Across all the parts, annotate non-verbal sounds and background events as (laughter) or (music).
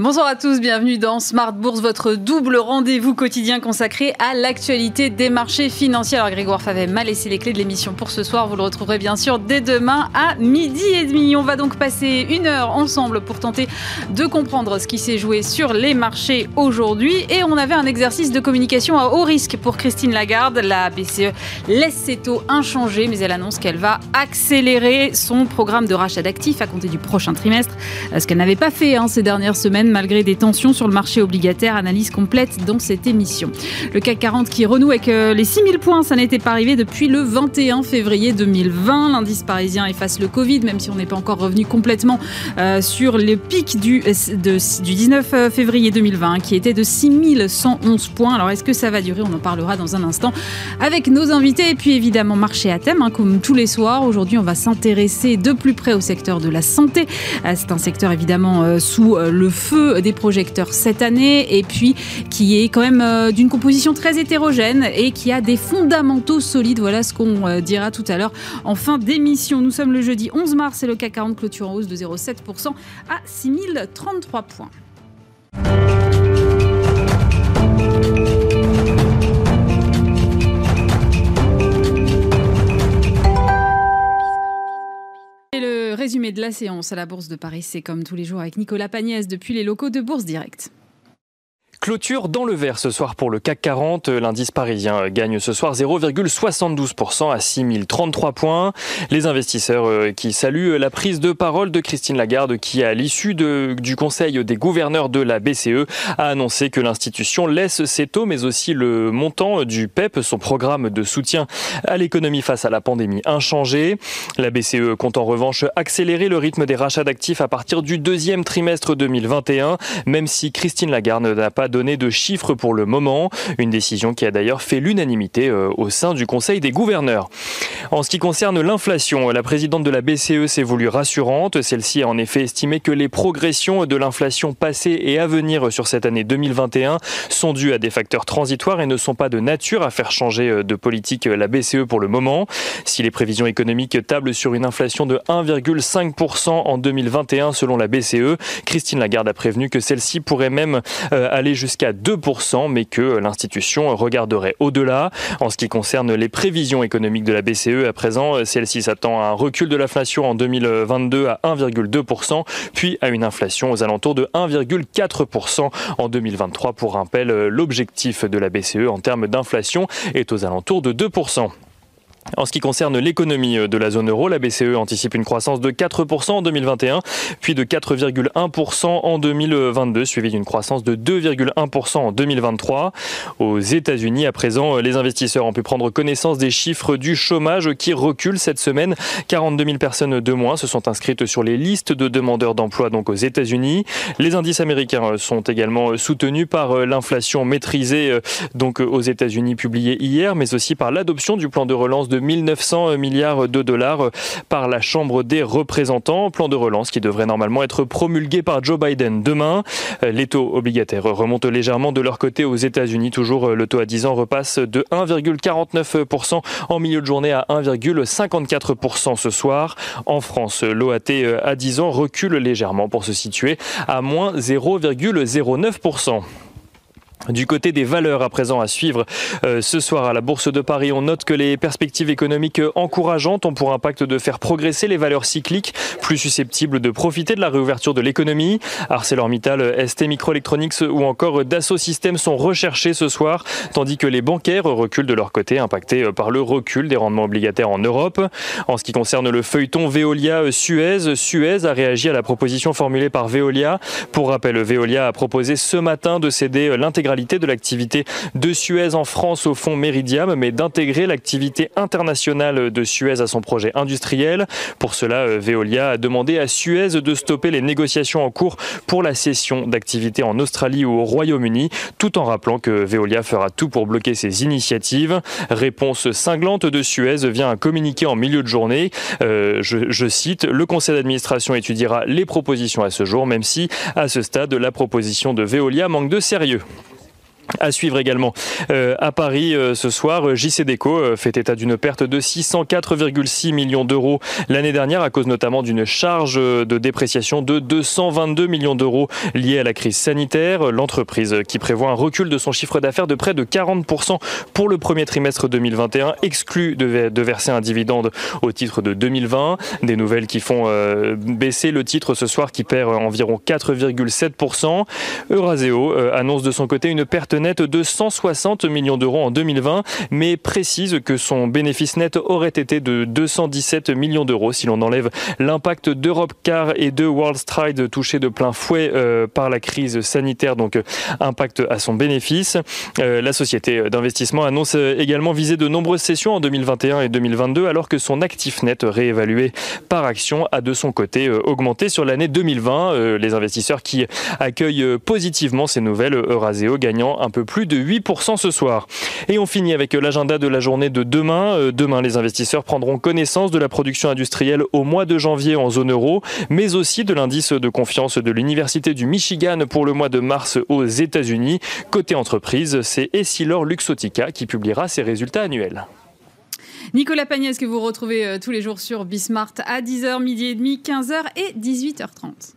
Bonsoir à tous, bienvenue dans Smart Bourse, votre double rendez-vous quotidien consacré à l'actualité des marchés financiers. Alors Grégoire Favet m'a laissé les clés de l'émission pour ce soir, vous le retrouverez bien sûr dès demain à midi et demi. On va donc passer une heure ensemble pour tenter de comprendre ce qui s'est joué sur les marchés aujourd'hui. Et on avait un exercice de communication à haut risque pour Christine Lagarde. La BCE laisse ses taux inchangés, mais elle annonce qu'elle va accélérer son programme de rachat d'actifs à compter du prochain trimestre, ce qu'elle n'avait pas fait hein, ces dernières semaines malgré des tensions sur le marché obligataire. Analyse complète dans cette émission. Le CAC 40 qui renoue avec euh, les 6000 points, ça n'était pas arrivé depuis le 21 février 2020. L'indice parisien efface le Covid, même si on n'est pas encore revenu complètement euh, sur le pic du, de, du 19 euh, février 2020, qui était de 6111 points. Alors est-ce que ça va durer? On en parlera dans un instant avec nos invités. Et puis évidemment, marché à thème, hein, comme tous les soirs. Aujourd'hui, on va s'intéresser de plus près au secteur de la santé. C'est un secteur évidemment sous le feu des projecteurs cette année et puis qui est quand même euh, d'une composition très hétérogène et qui a des fondamentaux solides. Voilà ce qu'on euh, dira tout à l'heure en fin d'émission. Nous sommes le jeudi 11 mars et le CAC 40 clôture en hausse de 0,7% à 6033 points. Résumé de la séance à la Bourse de Paris, c'est comme tous les jours avec Nicolas Pagnès depuis les locaux de Bourse Direct. Clôture dans le vert ce soir pour le CAC 40. L'indice parisien gagne ce soir 0,72% à 6033 points. Les investisseurs euh, qui saluent la prise de parole de Christine Lagarde qui, à l'issue du Conseil des gouverneurs de la BCE, a annoncé que l'institution laisse ses taux mais aussi le montant du PEP, son programme de soutien à l'économie face à la pandémie, inchangé. La BCE compte en revanche accélérer le rythme des rachats d'actifs à partir du deuxième trimestre 2021, même si Christine Lagarde n'a pas donner de chiffres pour le moment, une décision qui a d'ailleurs fait l'unanimité euh, au sein du Conseil des gouverneurs. En ce qui concerne l'inflation, la présidente de la BCE s'est voulue rassurante. Celle-ci a en effet estimé que les progressions de l'inflation passée et à venir sur cette année 2021 sont dues à des facteurs transitoires et ne sont pas de nature à faire changer euh, de politique euh, la BCE pour le moment. Si les prévisions économiques tablent sur une inflation de 1,5% en 2021 selon la BCE, Christine Lagarde a prévenu que celle-ci pourrait même aller jusqu'à 2%, mais que l'institution regarderait au-delà. En ce qui concerne les prévisions économiques de la BCE, à présent, celle-ci s'attend à un recul de l'inflation en 2022 à 1,2%, puis à une inflation aux alentours de 1,4% en 2023. Pour rappel, l'objectif de la BCE en termes d'inflation est aux alentours de 2%. En ce qui concerne l'économie de la zone euro, la BCE anticipe une croissance de 4% en 2021, puis de 4,1% en 2022, suivi d'une croissance de 2,1% en 2023. Aux États-Unis, à présent, les investisseurs ont pu prendre connaissance des chiffres du chômage qui recule cette semaine. 42 000 personnes de moins se sont inscrites sur les listes de demandeurs d'emploi donc aux États-Unis. Les indices américains sont également soutenus par l'inflation maîtrisée donc aux États-Unis publiée hier, mais aussi par l'adoption du plan de relance de de 1900 milliards de dollars par la Chambre des représentants. Plan de relance qui devrait normalement être promulgué par Joe Biden demain. Les taux obligataires remontent légèrement de leur côté aux États-Unis. Toujours le taux à 10 ans repasse de 1,49% en milieu de journée à 1,54% ce soir. En France, l'OAT à 10 ans recule légèrement pour se situer à moins 0,09%. Du côté des valeurs à présent à suivre euh, ce soir à la Bourse de Paris, on note que les perspectives économiques encourageantes ont pour impact de faire progresser les valeurs cycliques, plus susceptibles de profiter de la réouverture de l'économie. ArcelorMittal, ST Microelectronics ou encore Dassault Systèmes sont recherchés ce soir, tandis que les bancaires reculent de leur côté, impactés par le recul des rendements obligataires en Europe. En ce qui concerne le feuilleton Veolia-Suez, Suez a réagi à la proposition formulée par Veolia. Pour rappel, Veolia a proposé ce matin de céder l'intégralité de l'activité de Suez en France au fonds Meridiam, mais d'intégrer l'activité internationale de Suez à son projet industriel. Pour cela, Veolia a demandé à Suez de stopper les négociations en cours pour la cession d'activités en Australie ou au Royaume-Uni, tout en rappelant que Veolia fera tout pour bloquer ces initiatives. Réponse cinglante de Suez vient un communiqué en milieu de journée. Euh, je cite, le conseil d'administration étudiera les propositions à ce jour, même si à ce stade, la proposition de Veolia manque de sérieux. À suivre également euh, à Paris euh, ce soir, JC Deco euh, fait état d'une perte de 604,6 millions d'euros l'année dernière à cause notamment d'une charge de dépréciation de 222 millions d'euros liée à la crise sanitaire. L'entreprise qui prévoit un recul de son chiffre d'affaires de près de 40% pour le premier trimestre 2021 exclut de, de, verser un dividende au titre de 2020. Des nouvelles qui font baisser le titre ce soir qui perd environ 4,7%. Euraseo annonce de son côté une perte net de 160 millions d'euros en 2020, mais précise que son bénéfice net aurait été de 217 millions d'euros si l'on enlève l'impact d'Europe Car et de World Stride touchés de plein fouet euh, par la crise sanitaire, donc euh, impact à son bénéfice. Euh, la société d'investissement annonce également viser de nombreuses sessions en 2021 et 2022, alors que son actif net réévalué par action a de son côté augmenté sur l'année 2020. Les investisseurs qui accueillent positivement ces nouvelles, Euraseo gagnant un peu plus de 8% ce soir. Et on finit avec l'agenda de la journée de demain. Euh, demain, les investisseurs prendront connaissance de la production industrielle au mois de janvier en zone euro, mais aussi de l'indice de confiance de l'Université du Michigan pour le mois de mars aux États-Unis. Côté entreprise, c'est Essilor Luxotica qui publiera ses résultats annuels. Nicolas Pagnès que vous retrouvez euh, tous les jours sur Bismart à 10h, midi et demi, 15h et 18h30.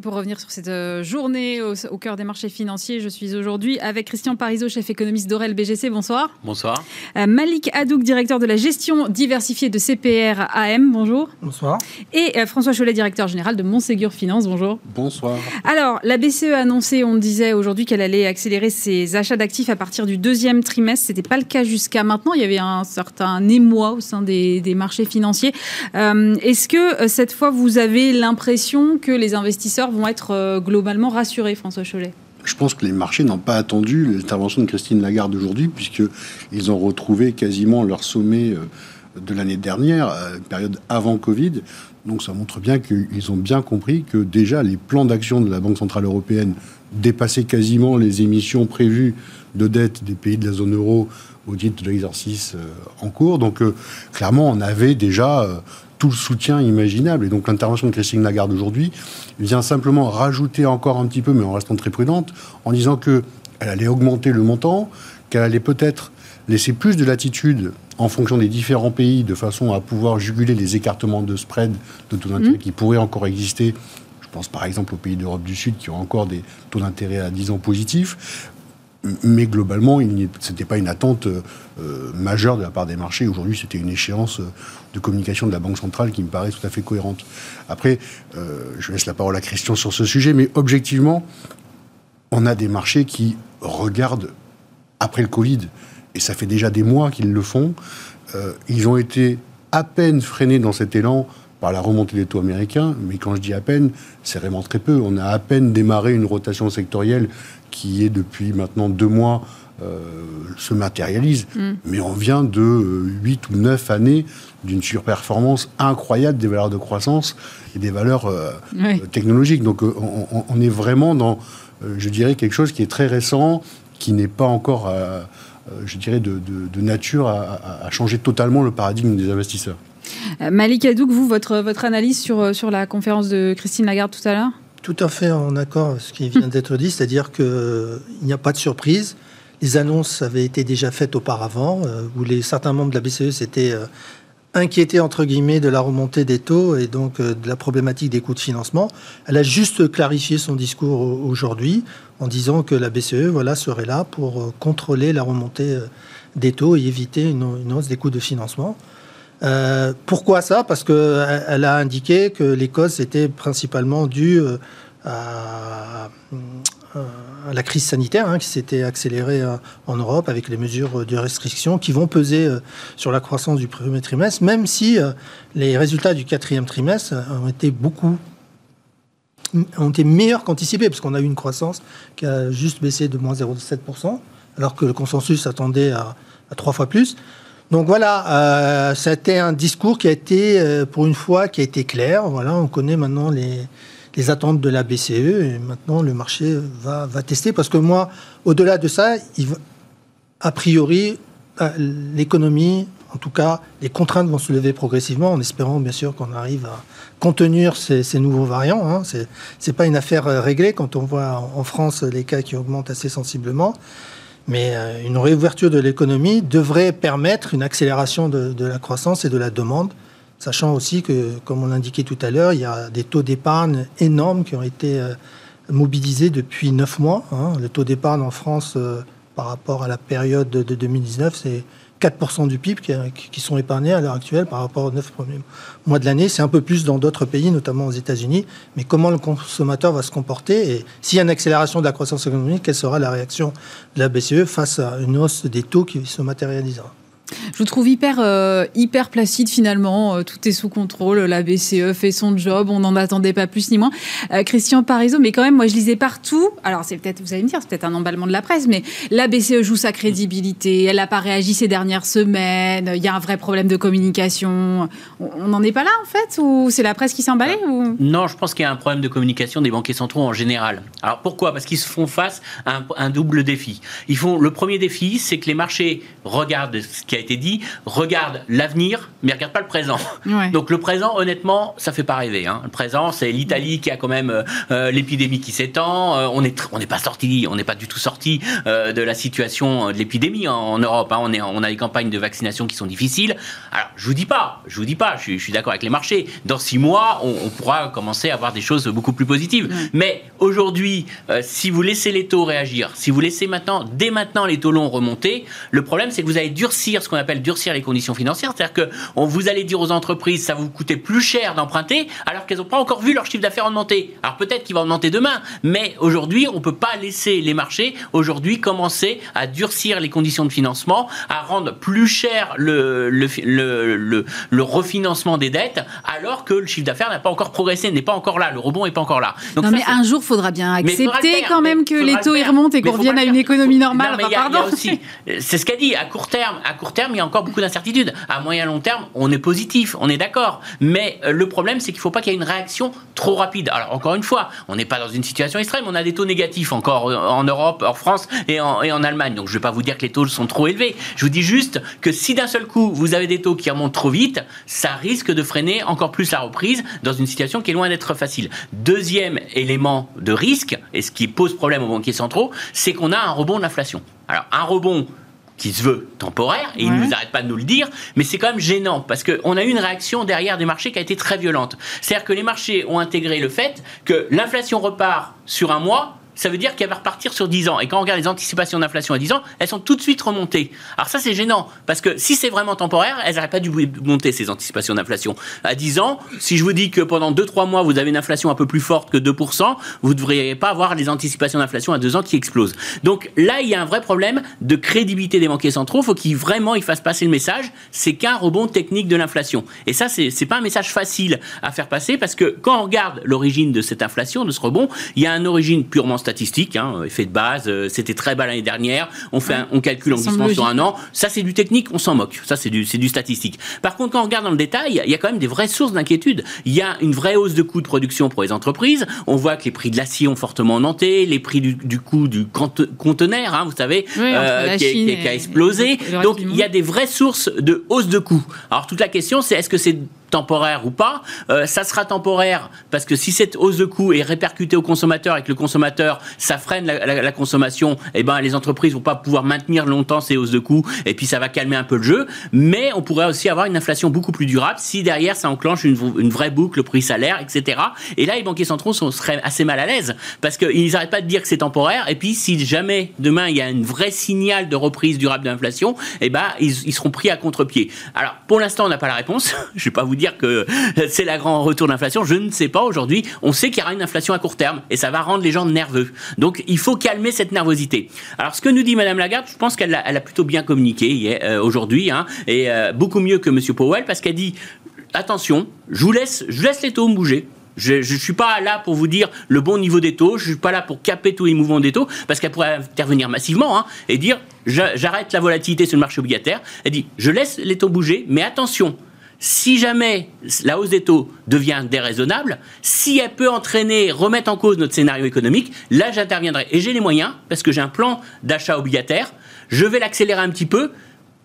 Et pour revenir sur cette euh, journée au, au, cœur des marchés financiers, je suis aujourd'hui avec Christian Parizeau, chef économiste d'Orel BGC. Bonsoir. Bonsoir. Euh, Malik Hadouk, directeur de la gestion diversifiée de CPR AM. Bonjour. Bonsoir. Et euh, François Cholet, directeur général de Montségur Finance. Bonjour. Bonsoir. Alors, la BCE a annoncé, on disait aujourd'hui qu'elle allait accélérer ses achats d'actifs à partir du deuxième trimestre. C'était pas le cas jusqu'à maintenant. Il y avait un certain émoi au sein des, des marchés financiers. Euh, Est-ce que cette fois, vous avez l'impression que les investisseurs vont être euh, globalement rassurés, François Cholet je pense que les marchés n'ont pas attendu l'intervention de Christine Lagarde aujourd'hui, puisqu'ils ont retrouvé quasiment leur sommet euh, de l'année dernière, euh, période avant Covid. Donc ça montre bien qu'ils ont bien compris que déjà les plans d'action de la Banque Centrale Européenne dépassaient quasiment les émissions prévues de dette des pays de la zone euro au titre de l'exercice en cours. Donc clairement, on avait déjà tout le soutien imaginable. Et donc l'intervention de Christine Lagarde aujourd'hui vient simplement rajouter encore un petit peu, mais en restant très prudente, en disant qu'elle allait augmenter le montant, qu'elle allait peut-être laisser plus de latitude en fonction des différents pays, de façon à pouvoir juguler les écartements de spread de taux d'intérêt mmh. qui pourraient encore exister. Je pense par exemple aux pays d'Europe du Sud qui ont encore des taux d'intérêt à 10 ans positifs mais globalement, ce n'était pas une attente euh, majeure de la part des marchés. Aujourd'hui, c'était une échéance euh, de communication de la Banque centrale qui me paraît tout à fait cohérente. Après, euh, je laisse la parole à Christian sur ce sujet, mais objectivement, on a des marchés qui regardent après le Covid, et ça fait déjà des mois qu'ils le font. Euh, ils ont été à peine freinés dans cet élan par la remontée des taux américains, mais quand je dis à peine, c'est vraiment très peu. On a à peine démarré une rotation sectorielle qui est depuis maintenant deux mois euh, se matérialise. Mm. Mais on vient de 8 ou 9 années d'une surperformance incroyable des valeurs de croissance et des valeurs euh, oui. technologiques. Donc euh, on, on, est vraiment dans, euh, je dirais, quelque chose qui est très récent, qui n'est pas encore, euh, je dirais, de, de, de nature à, à, changer totalement le paradigme des investisseurs. Malik Hadouk, vous, votre, votre analyse sur, sur la conférence de Christine Lagarde tout à l'heure? Tout à fait en accord avec ce qui vient d'être dit, c'est-à-dire qu'il n'y a pas de surprise. Les annonces avaient été déjà faites auparavant, euh, où certains membres de la BCE s'étaient euh, inquiétés, entre guillemets, de la remontée des taux et donc euh, de la problématique des coûts de financement. Elle a juste clarifié son discours aujourd'hui en disant que la BCE voilà, serait là pour contrôler la remontée des taux et éviter une hausse des coûts de financement. Euh, pourquoi ça? Parce qu'elle elle a indiqué que les causes étaient principalement dues à, la crise sanitaire hein, qui s'était accélérée en Europe avec les mesures de restriction qui vont peser sur la croissance du premier trimestre, même si les résultats du quatrième trimestre ont été beaucoup ont été meilleurs qu'anticipés, parce qu'on a eu une croissance qui a juste baissé de moins 0,7%, alors que le consensus attendait à, trois fois plus. Donc voilà, euh, ça a été un discours qui a été, euh, pour une fois, qui a été clair. Voilà, on connaît maintenant les, attentes de la BCE et maintenant le marché va, tester. Parce que moi, au-delà de ça, a priori, euh, l'économie en tout cas, les contraintes vont se lever progressivement, en espérant bien sûr qu'on arrive à contenir ces, nouveaux variants. Hein. Ce n'est pas une affaire réglée quand on voit en France les cas qui augmentent assez sensiblement. Mais euh, une réouverture de l'économie devrait permettre une accélération de, la croissance et de la demande, sachant aussi que, comme on l'indiquait tout à l'heure, il y a des taux d'épargne énormes qui ont été euh, mobilisés depuis neuf mois. Hein. Le taux d'épargne en France par rapport à la période de 2019, c'est 4% du PIB qui, sont épargnés à l'heure actuelle par rapport aux 9 premiers mois de l'année. C'est un peu plus dans d'autres pays, notamment aux États-Unis. Mais comment le consommateur va se comporter et s'il y a une accélération de la croissance économique, quelle sera la réaction de la BCE face à une hausse des taux qui se matérialisera? Je vous trouve hyper, euh, hyper placide finalement. Euh, tout est sous contrôle. La BCE fait son job. On n'en attendait pas plus ni moins. Euh, Christian Parizeau, mais quand même, moi je lisais partout. Alors c'est peut-être, vous allez me dire, c'est peut-être un emballement de la presse, mais la BCE joue sa crédibilité. Elle n'a pas réagi ces dernières semaines. Il y a un vrai problème de communication. On n'en est pas là en fait Ou c'est la presse qui s'est emballée ou... Non, je pense qu'il y a un problème de communication des banquiers centraux en général. Alors pourquoi? Parce qu'ils se font face à un, double défi. Ils font le premier défi, c'est que les marchés regardent ce qui été dit, regarde l'avenir, mais regarde pas le présent. Donc le présent, honnêtement, ça fait pas rêver. Hein. Le présent, c'est l'Italie qui a quand même euh, euh, l'épidémie qui s'étend. Euh, on est on n'est pas sorti, on n'est pas du tout sorti de la situation de l'épidémie en, Europe. Hein. On est on a des campagnes de vaccination qui sont difficiles. Alors je vous dis pas, je vous dis pas, je, suis d'accord avec les marchés. Dans six mois, on, pourra commencer à avoir des choses beaucoup plus positives. Mais aujourd'hui, si vous laissez les taux réagir, si vous laissez maintenant, dès maintenant les taux longs remonter, le problème c'est que vous allez durcir ce qu'on appelle durcir les conditions financières. C'est-à-dire que on vous allez dire aux entreprises, ça va vous coûter plus cher d'emprunter, alors qu'elles n'ont pas encore vu leur chiffre d'affaires augmenter. Alors peut-être qu'il va augmenter demain, mais aujourd'hui, on ne peut pas laisser les marchés aujourd'hui commencer à durcir les conditions de financement, à rendre plus cher le, le, le, le, refinancement des dettes, alors que le chiffre d'affaires n'a pas encore progressé, n'est pas encore là, le rebond n'est pas encore là. Donc non, mais un jour, il faudra bien accepter quand même que les taux y remontent et qu'on revienne à une économie normale. c'est ce qu'a dit, à court terme, à court terme, il y a encore beaucoup d'incertitudes. À moyen long terme, on est positif, on est d'accord. Mais euh, le problème, c'est qu'il ne faut pas qu'il y ait une réaction trop rapide. Alors, encore une fois, on n'est pas dans une situation extrême. On a des taux négatifs encore euh, en Europe, en France et en, et en Allemagne. Donc, je ne vais pas vous dire que les taux sont trop élevés. Je vous dis juste que si d'un seul coup, vous avez des taux qui remontent trop vite, ça risque de freiner encore plus la reprise dans une situation qui est loin d'être facile. Deuxième élément de risque, et ce qui pose problème aux banquiers centraux, c'est qu'on a un rebond de l'inflation. Alors, un rebond qui se veut temporaire, et il ne nous arrête pas de nous le dire, mais c'est quand même gênant, parce qu'on a eu une réaction derrière des marchés qui a été très violente. C'est-à-dire que les marchés ont intégré le fait que l'inflation repart sur un mois, ça veut dire qu'elle va repartir sur 10 ans. Et quand on regarde les anticipations d'inflation à 10 ans, elles sont tout de suite remontées. Alors ça, c'est gênant, parce que si c'est vraiment temporaire, elles n'auraient pas dû monter, ces anticipations d'inflation. À 10 ans, si je vous dis que pendant 2-3 mois, vous avez une inflation un peu plus forte que 2%, vous ne devriez pas avoir les anticipations d'inflation à 2 ans qui explosent. Donc là, il y a un vrai problème de crédibilité des banquiers centraux. Il faut qu'ils vraiment ils fassent passer le message, c'est qu'un rebond technique de l'inflation. Et ça, c'est n'est pas un message facile à faire passer, parce que quand on regarde l'origine de cette inflation, de ce rebond, il y a une origine purement statistique statistique, hein, effet de base, euh, c'était très bas l'année dernière, on, fait on calcule en glissement sur un an, ça c'est du technique, on s'en moque, ça c'est du, du statistique. Par contre, quand on regarde dans le détail, il y a quand même des vraies sources d'inquiétude. Il y a une vraie hausse de coûts de production pour les entreprises, on voit que les prix de l'acier ont fortement augmenté, les prix du, du coût du conteneur, hein, vous savez, euh, qui, a explosé. Donc il y a des vraies sources de hausse de coûts. Alors toute la question c'est est-ce que c'est temporaire ou pas. Euh, ça sera temporaire parce que si cette hausse de coût est répercutée au consommateur et que le consommateur, ça freine la, consommation, eh ben, les entreprises vont pas pouvoir maintenir longtemps ces hausses de coûts et puis ça va calmer un peu le jeu. Mais on pourrait aussi avoir une inflation beaucoup plus durable si derrière ça enclenche une, vraie boucle prix-salaire, etc. Et là, les banquiers centraux sont, seraient assez mal à l'aise parce qu'ils n'arrêtent pas de dire que c'est temporaire et puis si jamais demain il y a un vrai signal de reprise durable de l'inflation, eh ben, ils, ils seront pris à contre-pied. Alors, pour l'instant, on n'a pas la réponse. (laughs) Je vais pas vous dire que (laughs) c'est la grand retour d'inflation. Je ne sais pas aujourd'hui. On sait qu'il y aura une inflation à court terme et ça va rendre les gens nerveux. Donc il faut calmer cette nervosité. Alors ce que nous dit Madame Lagarde, je pense qu'elle a, elle a plutôt bien communiqué euh, aujourd'hui hein, et euh, beaucoup mieux que Monsieur Powell parce qu'elle dit attention, je vous laisse, je laisse les taux bouger. Je ne suis pas là pour vous dire le bon niveau des taux, je ne suis pas là pour caper tous les mouvements des taux, parce qu'elle pourrait intervenir massivement hein, et dire j'arrête la volatilité sur le marché obligataire. Elle dit je laisse les taux bouger, mais attention, si jamais la hausse des taux devient déraisonnable, si elle peut entraîner, remettre en cause notre scénario économique, là j'interviendrai. Et j'ai les moyens, parce que j'ai un plan d'achat obligataire, je vais l'accélérer un petit peu,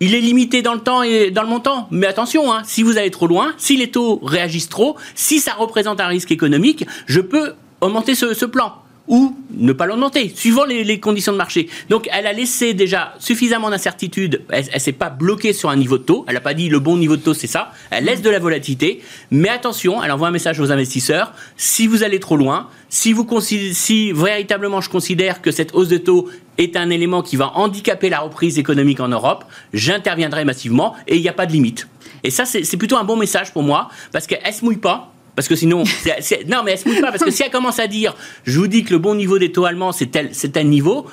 il est limité dans le temps et dans le montant. Mais attention, hein, si vous allez trop loin, si les taux réagissent trop, si ça représente un risque économique, je peux augmenter ce plan ou ne pas l'augmenter, suivant les, conditions de marché. Donc elle a laissé déjà suffisamment d'incertitude, elle ne s'est pas bloquée sur un niveau de taux, elle n'a pas dit le bon niveau de taux c'est ça, elle laisse de la volatilité, mais attention, elle envoie un message aux investisseurs, si vous allez trop loin, si, vous si véritablement je considère que cette hausse de taux est un élément qui va handicaper la reprise économique en Europe, j'interviendrai massivement et il n'y a pas de limite. Et ça, c'est plutôt un bon message pour moi, parce qu'elle ne se mouille pas, parce que sinon, (laughs) non, mais elle se mouille pas. Parce que si elle commence à dire, je vous dis que le bon niveau des taux allemands, c'est tel, tel niveau,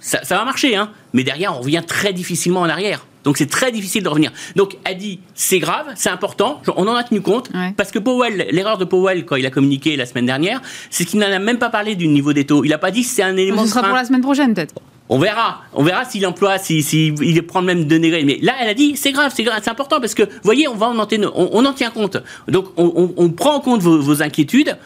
ça, va marcher, hein. Mais derrière, on revient très difficilement en arrière. Donc c'est très difficile de revenir. Donc elle dit c'est grave, c'est important, on en a tenu compte parce que Powell, l'erreur de Powell quand il a communiqué la semaine dernière, c'est qu'il n'en a même pas parlé du niveau des taux. Il n'a pas dit que c'est un élément. Ce sera pour la semaine prochaine peut-être. On verra, on verra s'il emploie, s'il si, prend même de négré. Mais là, elle a dit, c'est grave, c'est important parce que, vous voyez, on va en, on, on en tient compte. Donc, on, prend en compte vos, inquiétudes,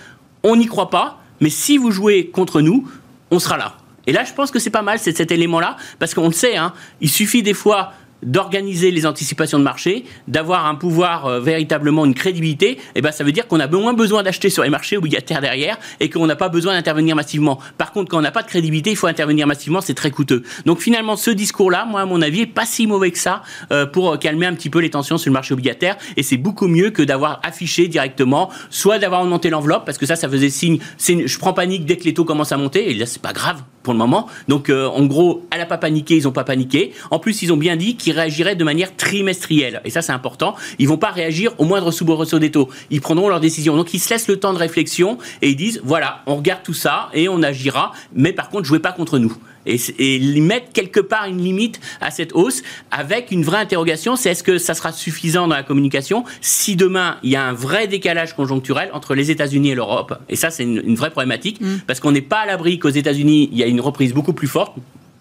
on n'y croit pas, mais si vous jouez contre nous, on sera là. Et là, je pense que c'est pas mal, cet élément-là, parce qu'on le sait, hein, il suffit des fois d'organiser les anticipations de marché, d'avoir un pouvoir euh, véritablement une crédibilité, eh ben ça veut dire qu'on a moins besoin d'acheter sur les marchés obligataires derrière et qu'on n'a pas besoin d'intervenir massivement. Par contre, quand on n'a pas de crédibilité, il faut intervenir massivement, c'est très coûteux. Donc finalement, ce discours-là, moi à mon avis, est pas si mauvais que ça euh, pour calmer un petit peu les tensions sur le marché obligataire et c'est beaucoup mieux que d'avoir affiché directement, soit d'avoir augmenté l'enveloppe parce que ça, ça faisait signe, je prends panique dès que les taux commencent à monter et là c'est pas grave pour le moment. Donc euh, en gros, elle n'a pas paniqué, ils n'ont pas paniqué. En plus, ils ont bien dit qu'ils réagiraient de manière trimestrielle. Et ça, c'est important. Ils vont pas réagir au moindre soubresaut des taux. Ils prendront leurs décisions. Donc, ils se laissent le temps de réflexion et ils disent, voilà, on regarde tout ça et on agira. Mais par contre, jouez pas contre nous et, et, mettre quelque part une limite à cette hausse avec une vraie interrogation, c'est est-ce que ça sera suffisant dans la communication si demain il y a un vrai décalage conjoncturel entre les États-Unis et l'Europe? Et ça, c'est une, vraie problématique mm. parce qu'on n'est pas à l'abri qu'aux États-Unis il y a une reprise beaucoup plus forte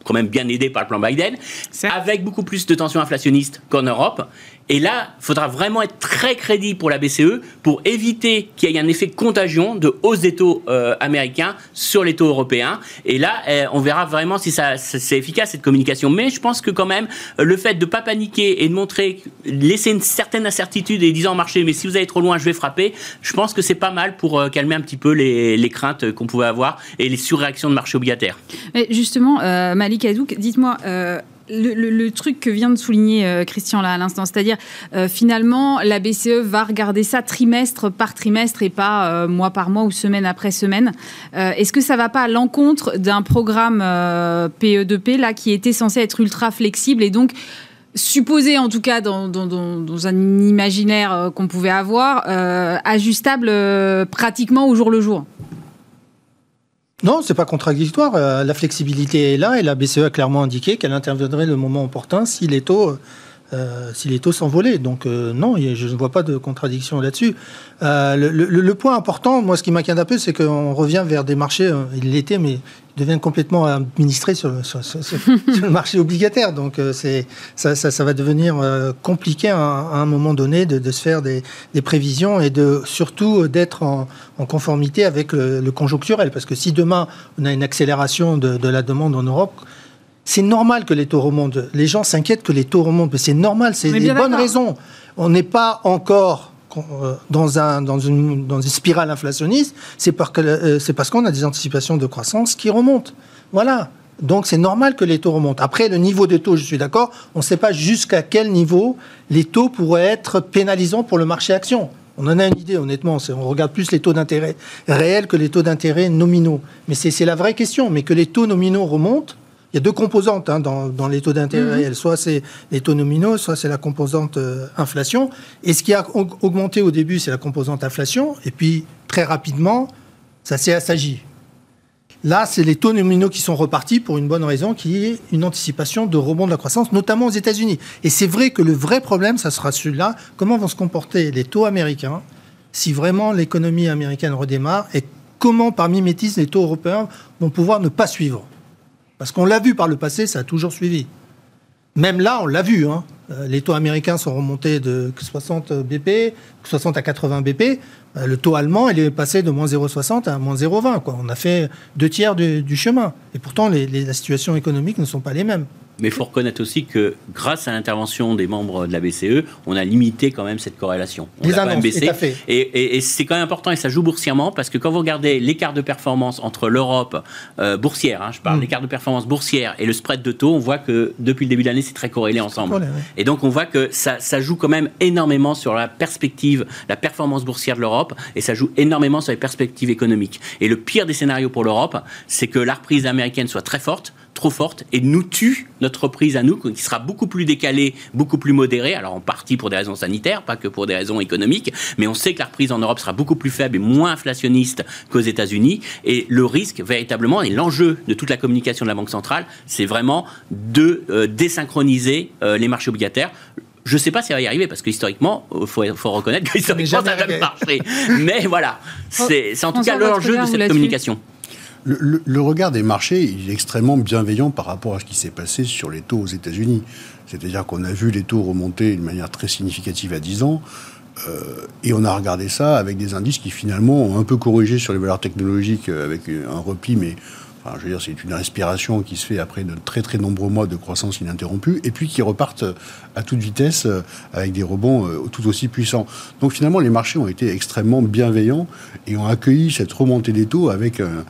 quand même bien aidé par le plan Biden, avec beaucoup plus de tensions inflationnistes qu'en Europe. Et là, il faudra vraiment être très crédible pour la BCE pour éviter qu'il y ait un effet contagion de hausse des taux euh, américains sur les taux européens. Et là, eh, on verra vraiment si ça, c'est efficace cette communication. Mais je pense que quand même, le fait de ne pas paniquer et de montrer, laisser une certaine incertitude et disant au marché, mais si vous allez trop loin, je vais frapper, je pense que c'est pas mal pour euh, calmer un petit peu les, les craintes qu'on pouvait avoir et les surréactions de marché obligataire. Mais justement, euh, Malik Hadouk, dites-moi, le, truc que vient de souligner euh, Christian là à l'instant, c'est-à-dire euh, finalement la BCE va regarder ça trimestre par trimestre et pas euh, mois par mois ou semaine après semaine. Est-ce que ça va pas à l'encontre d'un programme PE2P là qui était censé être ultra flexible et donc supposé en tout cas dans un imaginaire qu'on pouvait avoir ajustable pratiquement au jour le jour? Non, c'est pas contradictoire. Euh, la flexibilité est là et la BCE a clairement indiqué qu'elle interviendrait le moment opportun si les taux euh, si les taux s'envolaient. Donc euh, non, je ne vois pas de contradiction là-dessus. Euh, le, point important, moi, ce qui m'inquiète un peu, c'est qu'on revient vers des marchés, il l'était, mais ils deviennent complètement administrés sur, (laughs) le marché obligataire. Donc c'est ça, ça, va devenir compliqué à, un moment donné de, se faire des, prévisions et de surtout d'être en, conformité avec le, conjoncturel. Parce que si demain on a une accélération de la demande en Europe, c'est normal que les taux remontent. Les gens s'inquiètent que les taux remontent, mais c'est normal, c'est des bonnes raisons. On n'est pas encore euh, dans, un, dans, une, dans une spirale inflationniste, c'est parce, euh, parce qu'on a des anticipations de croissance qui remontent. Voilà. Donc c'est normal que les taux remontent. Après, le niveau des taux, je suis d'accord, on ne sait pas jusqu'à quel niveau les taux pourraient être pénalisants pour le marché action. On en a une idée, honnêtement. On regarde plus les taux d'intérêt réels que les taux d'intérêt nominaux. Mais c'est la vraie question. Mais que les taux nominaux remontent, il y a deux composantes hein, dans, dans, les taux d'intérêt Mhm. réels. Soit c'est les taux nominaux, soit c'est la composante euh, inflation. Et ce qui a aug- augmenté au début, c'est la composante inflation. Et puis, très rapidement, ça s'est assagi. Là, c'est les taux nominaux qui sont repartis pour une bonne raison, qui est une anticipation de rebond de la croissance, notamment aux États-Unis. Et c'est vrai que le vrai problème, ça sera celui-là. Comment vont se comporter les taux américains si vraiment l'économie américaine redémarre? Et comment, par mimétisme, les taux européens vont pouvoir ne pas suivre? Parce qu'on l'a vu par le passé, ça a toujours suivi. Même là, on l'a vu. hein. Euh, Les taux américains sont remontés de 60 BP, 60 à 80 BP. Euh, Le taux allemand, est passé de moins 0,60 à moins 0,20. quoi. On a fait deux tiers du, chemin. Et pourtant, les, les- la situation économique ne sont pas les mêmes. Mais il faut reconnaître aussi que grâce à l'intervention des membres de la BCE, on a limité quand même cette corrélation. On Les l'a quand même annonces, baissé. tout à fait. Et, et- et c'est quand même important et ça joue boursièrement parce que quand vous regardez l'écart de performance entre l'Europe euh, boursière, hein, je parle Mm. l'écart de performance boursière et le spread de taux, on voit que depuis le début de l'année, c'est très corrélé ensemble. Ouais. Et donc on voit que ça, ça joue quand même énormément sur la perspective, la performance boursière de l'Europe, et ça joue énormément sur les perspectives économiques. Et le pire des scénarios pour l'Europe, c'est que la reprise américaine soit très forte, trop forte, et nous tue notre reprise à nous, qui sera beaucoup plus décalée, beaucoup plus modérée, alors en partie pour des raisons sanitaires, pas que pour des raisons économiques, mais on sait que la reprise en Europe sera beaucoup plus faible et moins inflationniste qu'aux États-Unis, et le risque véritablement, et l'enjeu de toute la communication de la Banque centrale, c'est vraiment de euh, désynchroniser euh, les marchés obligataires. Je ne sais pas si ça va y arriver parce que historiquement, il faut, faut reconnaître que historiquement, ça n'a jamais marché. Mais voilà, c'est c'est en tout cas l'enjeu de cette communication. Le, regard des marchés est extrêmement bienveillant par rapport à ce qui s'est passé sur les taux aux États-Unis. C'est-à-dire qu'on a vu les taux remonter d'une manière très significative à 10 ans. euh, et on a regardé ça avec des indices qui finalement ont un peu corrigé sur les valeurs technologiques euh, avec un repli, mais je veux dire, c'est une respiration qui se fait après de très très nombreux mois de croissance ininterrompue, et puis qui repartent à toute vitesse euh, avec des rebonds euh, tout aussi puissants. Donc finalement, les marchés ont été extrêmement bienveillants et ont accueilli cette remontée des taux avec un,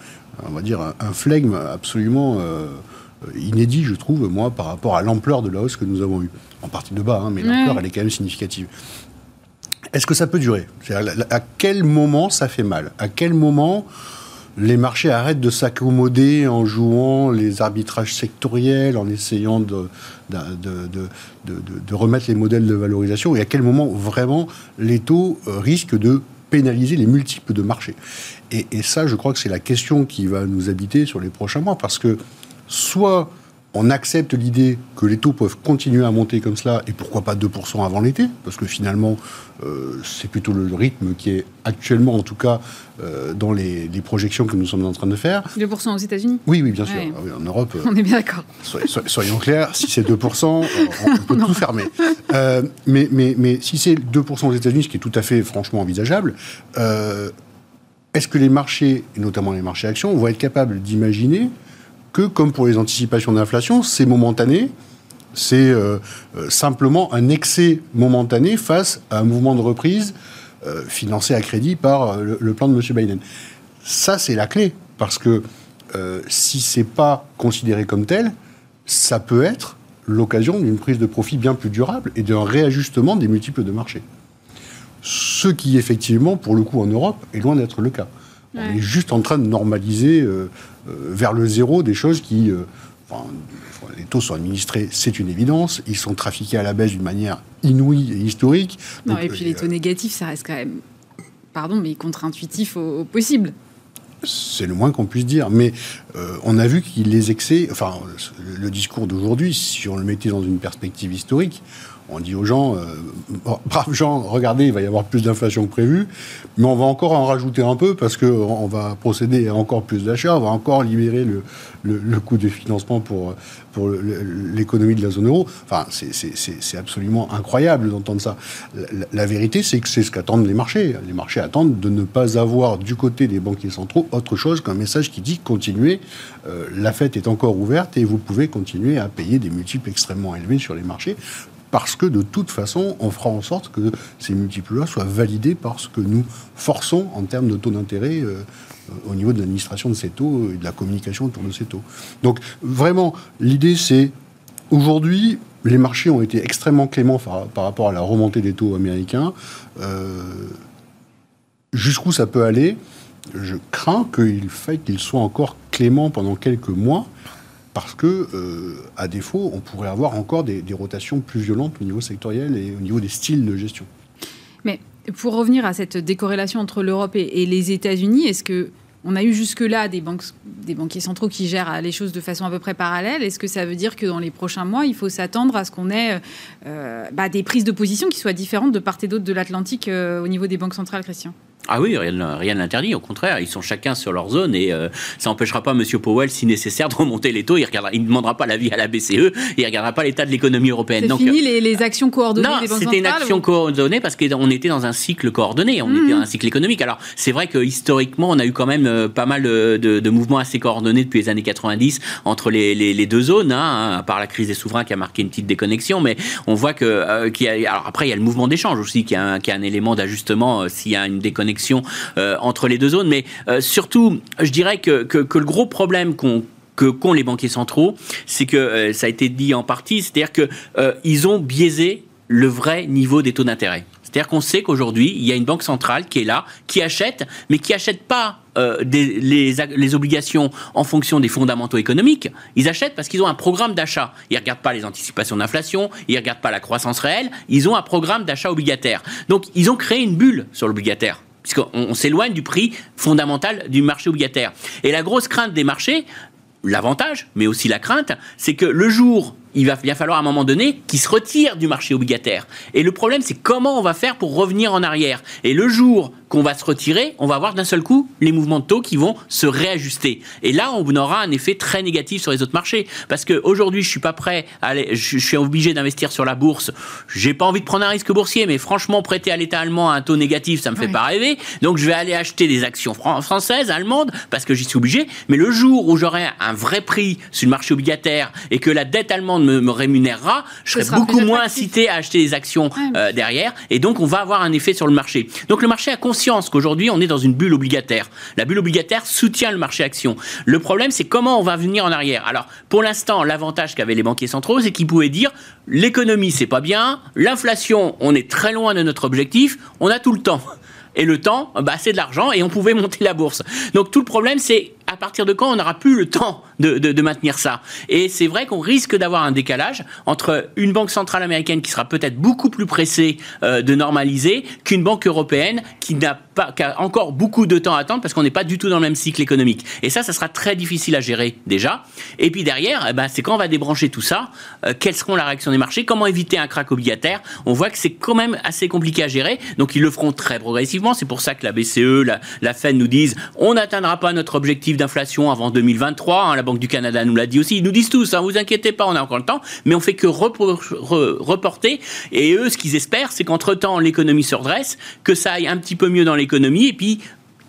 on va dire, un, un flegme absolument euh, inédit, je trouve, moi, par rapport à l'ampleur de la hausse que nous avons eue. En partie de bas, hein, mais l'ampleur, elle est quand même significative. Est-ce que ça peut durer? À quel moment ça fait mal? À quel moment les marchés arrêtent de s'accommoder en jouant les arbitrages sectoriels, en essayant de, de, de- de- de- de- de remettre les modèles de valorisation? Et à quel moment vraiment les taux euh, risquent de pénaliser les multiples de marché et, et ça, je crois que c'est la question qui va nous habiter sur les prochains mois, parce que soit on accepte l'idée que les taux peuvent continuer à monter comme cela, et pourquoi pas 2% avant l'été, parce que finalement, euh, c'est plutôt le rythme qui est actuellement, en tout cas, euh, dans les, les projections que nous sommes en train de faire. 2% aux États-Unis? Oui, oui, bien sûr. Ouais. Ah oui, en Europe, euh, On est bien d'accord. soyons, clairs, si c'est 2%, on, on peut (laughs) tout fermer. Mais, mais, mais si c'est 2% aux États-Unis, ce qui est tout à fait franchement envisageable, est-ce que les marchés, et notamment les marchés actions, vont être capables d'imaginer que, comme pour les anticipations d'inflation, c'est momentané, c'est euh, euh, simplement un excès momentané face à un mouvement de reprise euh, financé à crédit par le, plan de M. Biden. Ça, c'est la clé, parce que euh, si c'est pas considéré comme tel, ça peut être l'occasion d'une prise de profit bien plus durable et d'un réajustement des multiples de marché. Ce qui, effectivement, pour le coup, en Europe, est loin d'être le cas. On est juste en train de normaliser euh, euh, vers le zéro des choses qui... euh, enfin, les taux sont administrés, c'est une évidence. Ils sont trafiqués à la baisse d'une manière inouïe et historique. Non, Donc, et puis les taux négatifs, ça reste quand même, pardon, mais contre-intuitif au, au possible. C'est le moins qu'on puisse dire. Mais euh, on a vu qu'il les excès, enfin, le, le discours d'aujourd'hui, si on le mettait dans une perspective historique, on dit aux gens, euh, braves gens, regardez, il va y avoir plus d'inflation que prévu, mais on va encore en rajouter un peu parce qu'on on va procéder à encore plus d'achats, on va encore libérer le, le, coût de financement pour, pour l'économie de la zone euro. Enfin, c'est- absolument incroyable d'entendre ça. La vérité, c'est que c'est ce qu'attendent les marchés. Les marchés attendent de ne pas avoir du côté des banquiers centraux autre chose qu'un message qui dit continuez, euh, la fête est encore ouverte et vous pouvez continuer à payer des multiples extrêmement élevés sur les marchés. Parce que de toute façon, on fera en sorte que ces multiples-là soient validés par ce que nous forçons en termes de taux d'intérêt euh, au niveau de l'administration de ces taux et de la communication autour de ces taux. Donc vraiment, l'idée c'est aujourd'hui, les marchés ont été extrêmement cléments par, rapport à la remontée des taux américains. Euh, Jusqu'où ça peut aller? Je crains qu'il faille qu'ils soient encore cléments pendant quelques mois parce que, à défaut, on pourrait avoir encore des, rotations plus violentes au niveau sectoriel et au niveau des styles de gestion. Mais pour revenir à cette décorrélation entre l'Europe et, et les États-Unis, est-ce que on a eu jusque-là des, banques, des banquiers centraux qui gèrent les choses de façon à peu près parallèle? Est-ce que ça veut dire que dans les prochains mois, il faut s'attendre à ce qu'on ait euh, bah, des prises de position qui soient différentes de part et d'autre de l'Atlantique euh, au niveau des banques centrales, Christian? Ah oui, rien, ne l'interdit. Au contraire, ils sont chacun sur leur zone et euh, ça n'empêchera pas M. Powell, si nécessaire, de remonter les taux. Il ne il demandera pas l'avis à la BCE et il ne regardera pas l'état de l'économie européenne. C'est fini les, actions coordonnées des banques c'était une action coordonnée parce qu'on était dans un cycle coordonné, on était dans un cycle économique. Alors, c'est vrai que historiquement, on a eu quand même euh, pas mal de, de, mouvements assez coordonnés depuis les années 90 entre les, les, deux zones, hein, à part la crise des souverains qui a marqué une petite déconnexion, mais on voit que... Euh, y a, alors après, il y a le mouvement d'échange aussi qui a, qui a un élément d'ajustement s'il y a une déconnexion euh, entre les deux zones. Mais euh, surtout, je dirais que, le gros problème que qu'ont les banquiers centraux, c'est que euh, ça a été dit en partie, c'est-à-dire que ils ont biaisé le vrai niveau des taux d'intérêt. C'est-à-dire qu'on sait qu'aujourd'hui, il y a une banque centrale qui est là, qui achète, mais qui achète pas des, les, les, obligations en fonction des fondamentaux économiques. Ils achètent parce qu'ils ont un programme d'achat. Ils regardent pas les anticipations d'inflation, ils regardent pas la croissance réelle, ils ont un programme d'achat obligataire. Donc, ils ont créé une bulle sur l'obligataire puisqu'on s'éloigne du prix fondamental du marché obligataire. Et la grosse crainte des marchés, l'avantage, mais aussi la crainte, c'est que le jour il va bien falloir à un moment donné qu'ils se retirent du marché obligataire. Et le problème, c'est comment on va faire pour revenir en arrière. Et le jour qu'on va se retirer, on va avoir d'un seul coup les mouvements de taux qui vont se réajuster. Et là, on aura un effet très négatif sur les autres marchés. Parce qu'aujourd'hui, je suis pas prêt à aller, je suis obligé d'investir sur la bourse. J'ai pas envie de prendre un risque boursier, mais franchement, prêter à l'État allemand à un taux négatif, ça me fait pas rêver. Donc, je vais aller acheter des actions françaises, allemandes, parce que j'y suis obligé. Mais le jour où j'aurai un vrai prix sur le marché obligataire et que la dette allemande me, rémunérera, je serai beaucoup moins incité à acheter des actions euh, derrière. Et donc, on va avoir un effet sur le marché. Donc, le marché a qu'aujourd'hui, on est dans une bulle obligataire. La bulle obligataire soutient le marché action. Le problème, c'est comment on va venir en arrière. Alors, pour l'instant, l'avantage qu'avaient les banquiers centraux, c'est qu'ils pouvaient dire l'économie, c'est pas bien, l'inflation, on est très loin de notre objectif, on a tout le temps. Et le temps, bah, c'est de l'argent et on pouvait monter la bourse. Donc tout le problème, c'est à partir de quand on n'aura plus le temps de, maintenir ça? Et c'est vrai qu'on risque d'avoir un décalage entre une banque centrale américaine qui sera peut-être beaucoup plus pressée euh, de normaliser qu'une banque européenne qui n'a pas, qui a encore beaucoup de temps à attendre parce qu'on n'est pas du tout dans le même cycle économique. Et ça, ça sera très difficile à gérer déjà. Et puis derrière, eh ben, c'est quand on va débrancher tout ça, euh, quelles seront la réaction des marchés, comment éviter un crack obligataire? On voit que c'est quand même assez compliqué à gérer. Donc ils le feront très progressivement. C'est pour ça que la BCE, la, la Fed nous disent on n'atteindra pas notre objectif d'inflation avant 2023. Hein, la Banque du Canada nous l'a dit aussi. Ils nous disent tous, hein, vous inquiétez pas, on a encore le temps. Mais on fait que reporter. Et eux, ce qu'ils espèrent, c'est qu'entre-temps, l'économie se redresse, que ça aille un petit peu mieux dans l'économie. Et puis,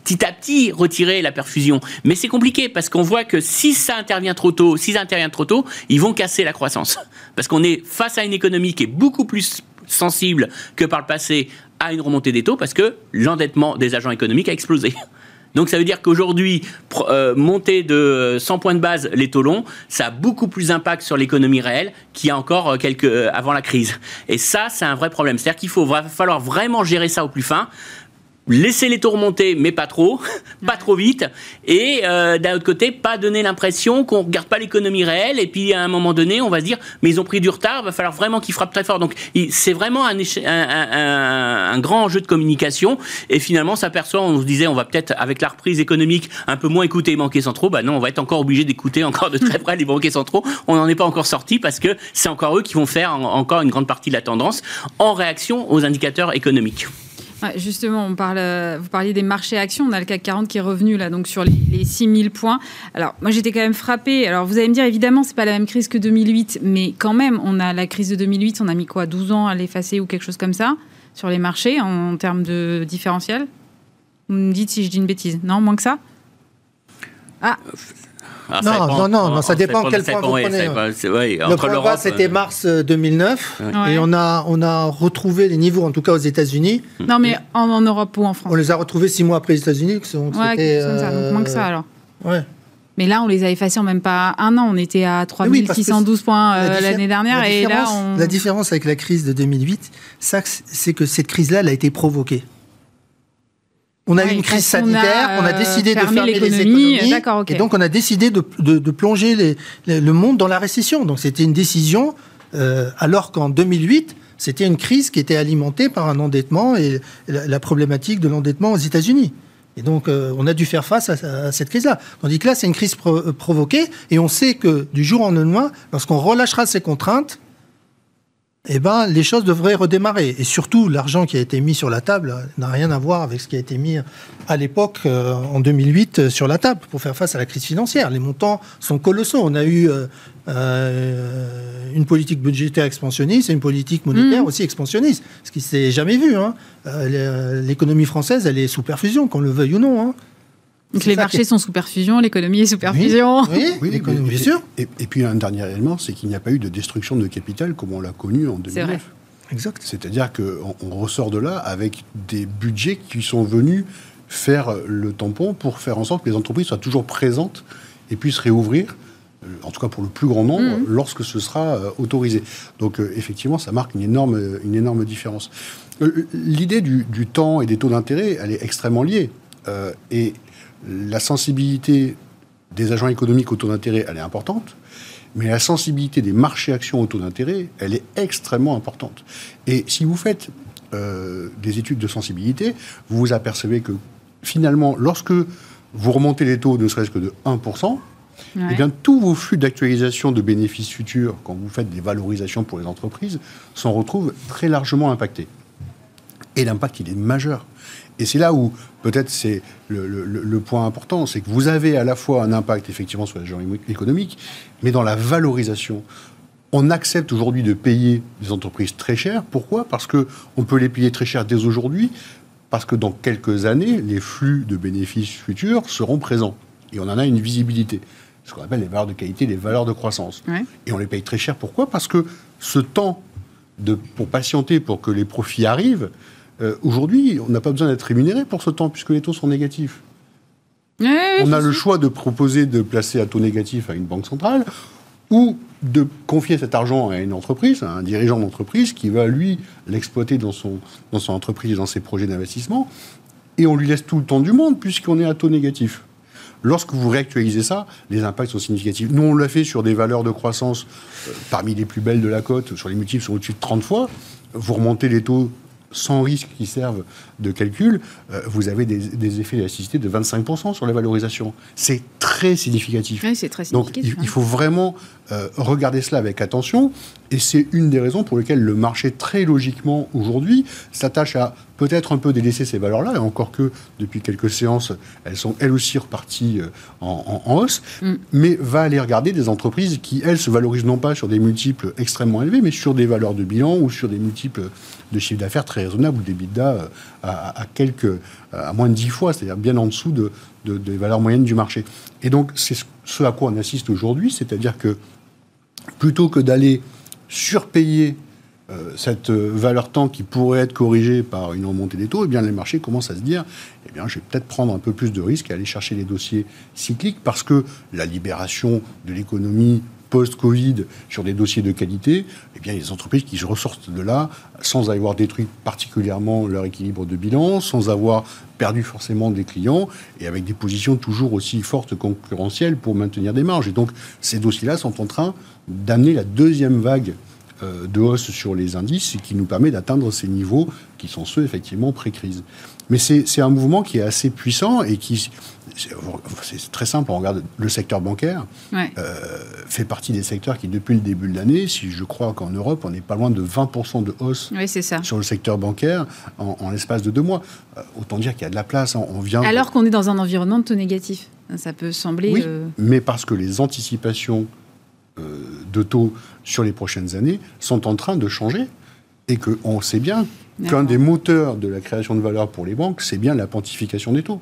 petit à petit retirer la perfusion. Mais c'est compliqué parce qu'on voit que si ça intervient trop tôt, si ça intervient trop tôt, ils vont casser la croissance. (laughs) Parce qu'on est face à une économie qui est beaucoup plus sensible que par le passé à une remontée des taux parce que l'endettement des agents économiques a explosé. (laughs) Donc ça veut dire qu'aujourd'hui, euh, monter de 100 points de base les taux longs, ça a beaucoup plus d'impact sur l'économie réelle qu'il y a encore euh, euh, avant la crise. Et ça, c'est un vrai problème. C'est-à-dire qu'il va falloir vraiment gérer ça au plus fin laisser les taux remonter, mais pas trop, (laughs) pas trop vite, et euh, d'un autre côté, pas donner l'impression qu'on regarde pas l'économie réelle, et puis à un moment donné, on va se dire, mais ils ont pris du retard, va falloir vraiment qu'ils frappent très fort. Donc c'est vraiment un, un, un, grand enjeu de communication, et finalement, s'aperçoit, on se disait, on va peut-être, avec la reprise économique, un peu moins écouter les banquiers centraux, bah non, on va être encore obligé d'écouter encore de très près les banquiers centraux, on n'en est pas encore sorti, parce que c'est encore eux qui vont faire encore une grande partie de la tendance en réaction aux indicateurs économiques justement, on parle, euh, vous parliez des marchés actions. On a le CAC 40 qui est revenu là, donc sur les, les 6000 points. Alors, moi, j'étais quand même frappée. Alors, vous allez me dire, évidemment, c'est pas la même crise que 2008, mais quand même, on a la crise de 2008, on a mis quoi, 12 ans à l'effacer ou quelque chose comme ça sur les marchés en, termes de différentiel? Vous me dites si je dis une bêtise. Non, moins que ça? Ah ah, non, non, non, non, ça dépend quel point vous prenez. le point bas, c'était mars 2009, euh, et on a, on a retrouvé les niveaux, en tout cas aux États-Unis. Non, mais en, Europe ou en France On les a retrouvés six mois après les États-Unis. Donc ouais, donc moins que ça alors. Ouais. Mais là, on les a effacés en même pas un an. On était à 3612 points euh, l'année dernière. et là, La différence avec la crise de 2008, c'est que cette crise-là, elle a été provoquée. On a Oui, eu une crise a, sanitaire, on a euh, décidé de fermer les économies, ok. et donc on a décidé de, de- de plonger les- les- le monde dans la récession. Donc c'était une décision, euh, alors qu'en 2008, c'était une crise qui était alimentée par un endettement et la, la problématique de l'endettement aux États-Unis. Et donc euh, on a dû faire face à, à cette crise-là. Tandis que là, c'est une crise pro- euh, provoquée, et on sait que du jour au lendemain, lorsqu'on relâchera ces contraintes, eh ben, les choses devraient redémarrer. Et surtout, l'argent qui a été mis sur la table n'a rien à voir avec ce qui a été mis à l'époque, euh, en 2008, euh, sur la table pour faire face à la crise financière. Les montants sont colossaux. On a eu euh, euh, une politique budgétaire expansionniste et une politique monétaire Mhm. aussi expansionniste, ce qui s'est jamais vu. hein. L'é- L'économie française, elle est sous perfusion, qu'on le veuille ou non. hein. Donc les marchés sont sous perfusion, l'économie est sous perfusion. Oui, Oui, l'économie, mais- bien sûr. Et, et puis un dernier élément, c'est qu'il n'y a pas eu de destruction de capital comme on l'a connu en C'est vrai. 2009. Exact. C'est-à-dire qu'on on ressort de là avec des budgets qui sont venus faire le tampon pour faire en sorte que les entreprises soient toujours présentes et puissent réouvrir, euh, en tout cas pour le plus grand nombre, Mhm. lorsque ce sera euh, autorisé. Donc euh, effectivement, ça marque une énorme, une énorme différence. Euh, L'idée du, du temps et des taux d'intérêt, elle est extrêmement liée. Euh, et la sensibilité des agents économiques au taux d'intérêt, elle est importante. Mais la sensibilité des marchés actions au taux d'intérêt, elle est extrêmement importante. Et si vous faites euh, des études de sensibilité, vous vous apercevez que finalement, lorsque vous remontez les taux ne serait-ce que de 1%, Ouais. eh bien, tous vos flux d'actualisation de bénéfices futurs, quand vous faites des valorisations pour les entreprises, s'en retrouvent très largement impactés. Et l'impact, il est majeur. Et c'est là où, peut-être, c'est le, le- le- le point important, c'est que vous avez à la fois un impact, effectivement, sur les gens économiques, mais dans la valorisation. On accepte aujourd'hui de payer des entreprises très chères. Pourquoi? Parce qu'on peut les payer très cher dès aujourd'hui, parce que dans quelques années, les flux de bénéfices futurs seront présents. Et on en a une visibilité. Ce qu'on appelle les valeurs de qualité, les valeurs de croissance. Ouais. Et on les paye très cher. Pourquoi? Parce que ce temps de, pour patienter, pour que les profits arrivent, euh, aujourd'hui, on n'a pas besoin d'être rémunéré pour ce temps, puisque les taux sont négatifs. On a le choix de proposer de placer à taux négatif à une banque centrale ou de confier cet argent à une entreprise, à un dirigeant d'entreprise qui va, lui, l'exploiter dans son, dans son entreprise et dans ses projets d'investissement. Et on lui laisse tout le temps du monde puisqu'on est à taux négatif. Lorsque vous réactualisez ça, les impacts sont significatifs. Nous, on l'a fait sur des valeurs de croissance euh, parmi les plus belles de la cote, sur les multiples sont au-dessus de 30 fois. Vous remontez les taux sans risque qui servent de calcul, euh, vous avez des, des effets d'élasticité de 25% sur les valorisations. C'est très significatif. Ouais, c'est très Donc il, significatif. il faut vraiment euh, regarder cela avec attention. Et c'est une des raisons pour lesquelles le marché, très logiquement aujourd'hui, s'attache à peut-être un peu délaisser ces valeurs-là. Et encore que depuis quelques séances, elles sont elles aussi reparties euh, en, en- en hausse. Mm. Mais va aller regarder des entreprises qui, elles, se valorisent non pas sur des multiples extrêmement élevés, mais sur des valeurs de bilan ou sur des multiples de chiffre d'affaires très raisonnables ou des bidas euh, à, à quelques, à moins de 10 fois, c'est-à-dire bien en dessous de, de- des valeurs moyennes du marché. Et donc, c'est ce- à quoi on assiste aujourd'hui, c'est-à-dire que plutôt que d'aller surpayer euh, cette euh, valeur temps qui pourrait être corrigée par une remontée des taux, eh bien les marchés commencent à se dire, eh bien je vais peut-être prendre un peu plus de risques et aller chercher les dossiers cycliques parce que la libération de l'économie post-Covid sur des dossiers de qualité, eh bien, les entreprises qui ressortent de là sans avoir détruit particulièrement leur équilibre de bilan, sans avoir perdu forcément des clients et avec des positions toujours aussi fortes concurrentielles pour maintenir des marges. Et donc, ces dossiers-là sont en train d'amener la deuxième vague euh, de hausse sur les indices qui nous permet d'atteindre ces niveaux qui sont ceux effectivement pré-crise. Mais c'est un mouvement qui est assez puissant et qui, c'est très simple, on regarde le secteur bancaire, Ouais. euh, fait partie des secteurs qui, depuis le début de l'année, si je crois qu'en Europe, on n'est pas loin de 20% de hausse Oui, c'est ça. sur le secteur bancaire en, en l'espace de deux mois. Euh, autant dire qu'il y a de la place. On vient. Alors qu'on est dans un environnement de taux négatif. Ça peut sembler. Oui, euh, mais parce que les anticipations de taux sur les prochaines années sont en train de changer et qu'on sait bien qu'un des moteurs de la création de valeur pour les banques, c'est bien la pontification des taux.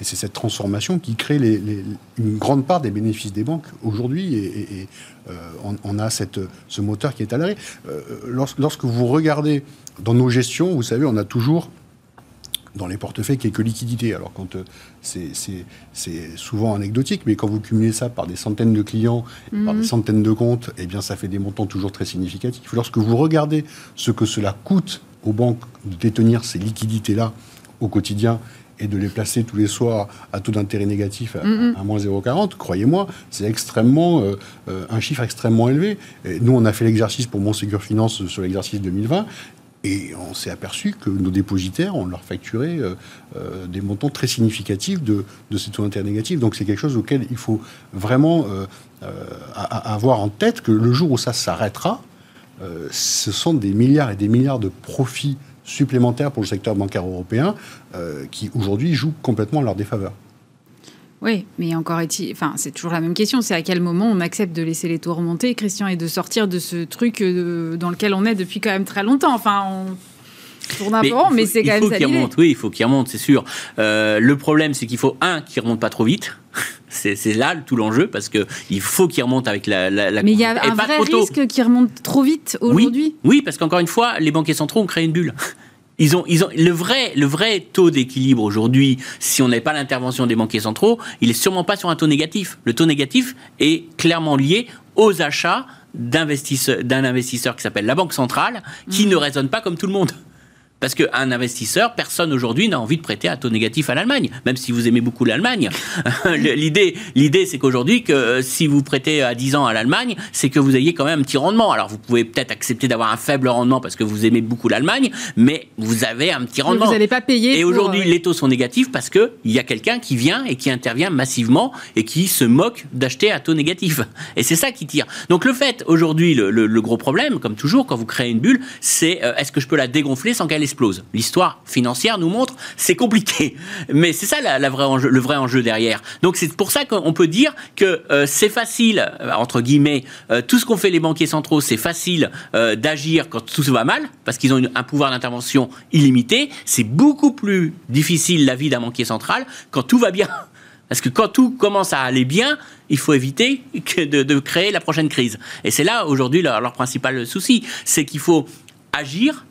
Et c'est cette transformation qui crée les- les- une grande part des bénéfices des banques aujourd'hui. Et, et- et, euh, on, on a cette, ce moteur qui est à l'arrêt. Euh, lors- lorsque vous regardez dans nos gestions, vous savez, on a toujours dans les portefeuilles quelques liquidités. Alors quand euh, c'est- souvent anecdotique, mais quand vous cumulez ça par des centaines de clients, par des centaines de comptes, eh bien ça fait des montants toujours très significatifs. Lorsque vous regardez ce que cela coûte aux banques de détenir ces liquidités-là au quotidien et de les placer tous les soirs à taux d'intérêt négatif à, moins 0,40, croyez-moi, c'est extrêmement euh, euh, un chiffre extrêmement élevé. nous, on a fait l'exercice pour Monségur Finance sur l'exercice 2020 et on s'est aperçu que nos dépositaires, on leur facturait des montants très significatifs de, ces taux d'intérêt négatifs. Donc c'est quelque chose auquel il faut vraiment avoir en tête que le jour où ça s'arrêtera, ce sont des milliards et des milliards de profits supplémentaires pour le secteur bancaire européen euh, qui aujourd'hui jouent complètement à leur défaveur. Oui, mais encore est enfin, c'est toujours la même question. C'est à quel moment on accepte de laisser les taux remonter, Christian, et de sortir de ce truc euh, dans lequel on est depuis quand même très longtemps. Enfin, on tourne un peu rond, mais c'est quand même ça. Remonte, oui, il faut qu'il remonte, c'est sûr. Euh, le problème, c'est qu'il faut un qui remonte pas trop vite. (laughs) C'est là tout l'enjeu parce que il faut qu'il remonte avec la. la, Mais il y a un vrai risque qu'il remonte trop vite aujourd'hui? Oui, oui, parce qu'encore une fois, les banquiers centraux ont créé une bulle. (laughs) Ils ont, ils ont, le, vrai, le vrai taux d'équilibre aujourd'hui, si on n'avait pas l'intervention des banquiers centraux, il est sûrement pas sur un taux négatif. Le taux négatif est clairement lié aux achats d'un investisseur qui s'appelle la Banque centrale, qui mmh. ne raisonne pas comme tout le monde. Parce qu'un investisseur, personne aujourd'hui n'a envie de prêter à taux négatif à l'Allemagne, même si vous aimez beaucoup l'Allemagne. (laughs) l'idée, l'idée, c'est qu'aujourd'hui, que euh, si vous prêtez à 10 ans à l'Allemagne, c'est que vous ayez quand même un petit rendement. Alors, vous pouvez peut-être accepter d'avoir un faible rendement parce que vous aimez beaucoup l'Allemagne, mais vous avez un petit rendement. vous n'allez pas payer. Et aujourd'hui, euh, les taux sont négatifs parce qu'il y a quelqu'un qui vient et qui intervient massivement et qui se moque d'acheter à taux négatif. Et c'est ça qui tire. Donc, le fait, aujourd'hui, le, gros problème, comme toujours, quand vous créez une bulle, c'est euh, est-ce que je peux la dégonfler sans qu'elle L'histoire financière nous montre c'est compliqué, (laughs) mais c'est ça le vrai enjeu derrière. Donc c'est pour ça qu'on peut dire que euh, c'est facile euh, entre guillemets euh, tout ce qu'ont fait les banquiers centraux, c'est facile d'agir quand tout va mal parce qu'ils ont un pouvoir d'intervention illimité. C'est beaucoup plus difficile la vie d'un banquier central quand tout va bien. (laughs) Parce que quand tout commence à aller bien, il faut éviter de, créer la prochaine crise. Et c'est là aujourd'hui leur principal souci, c'est qu'il faut agir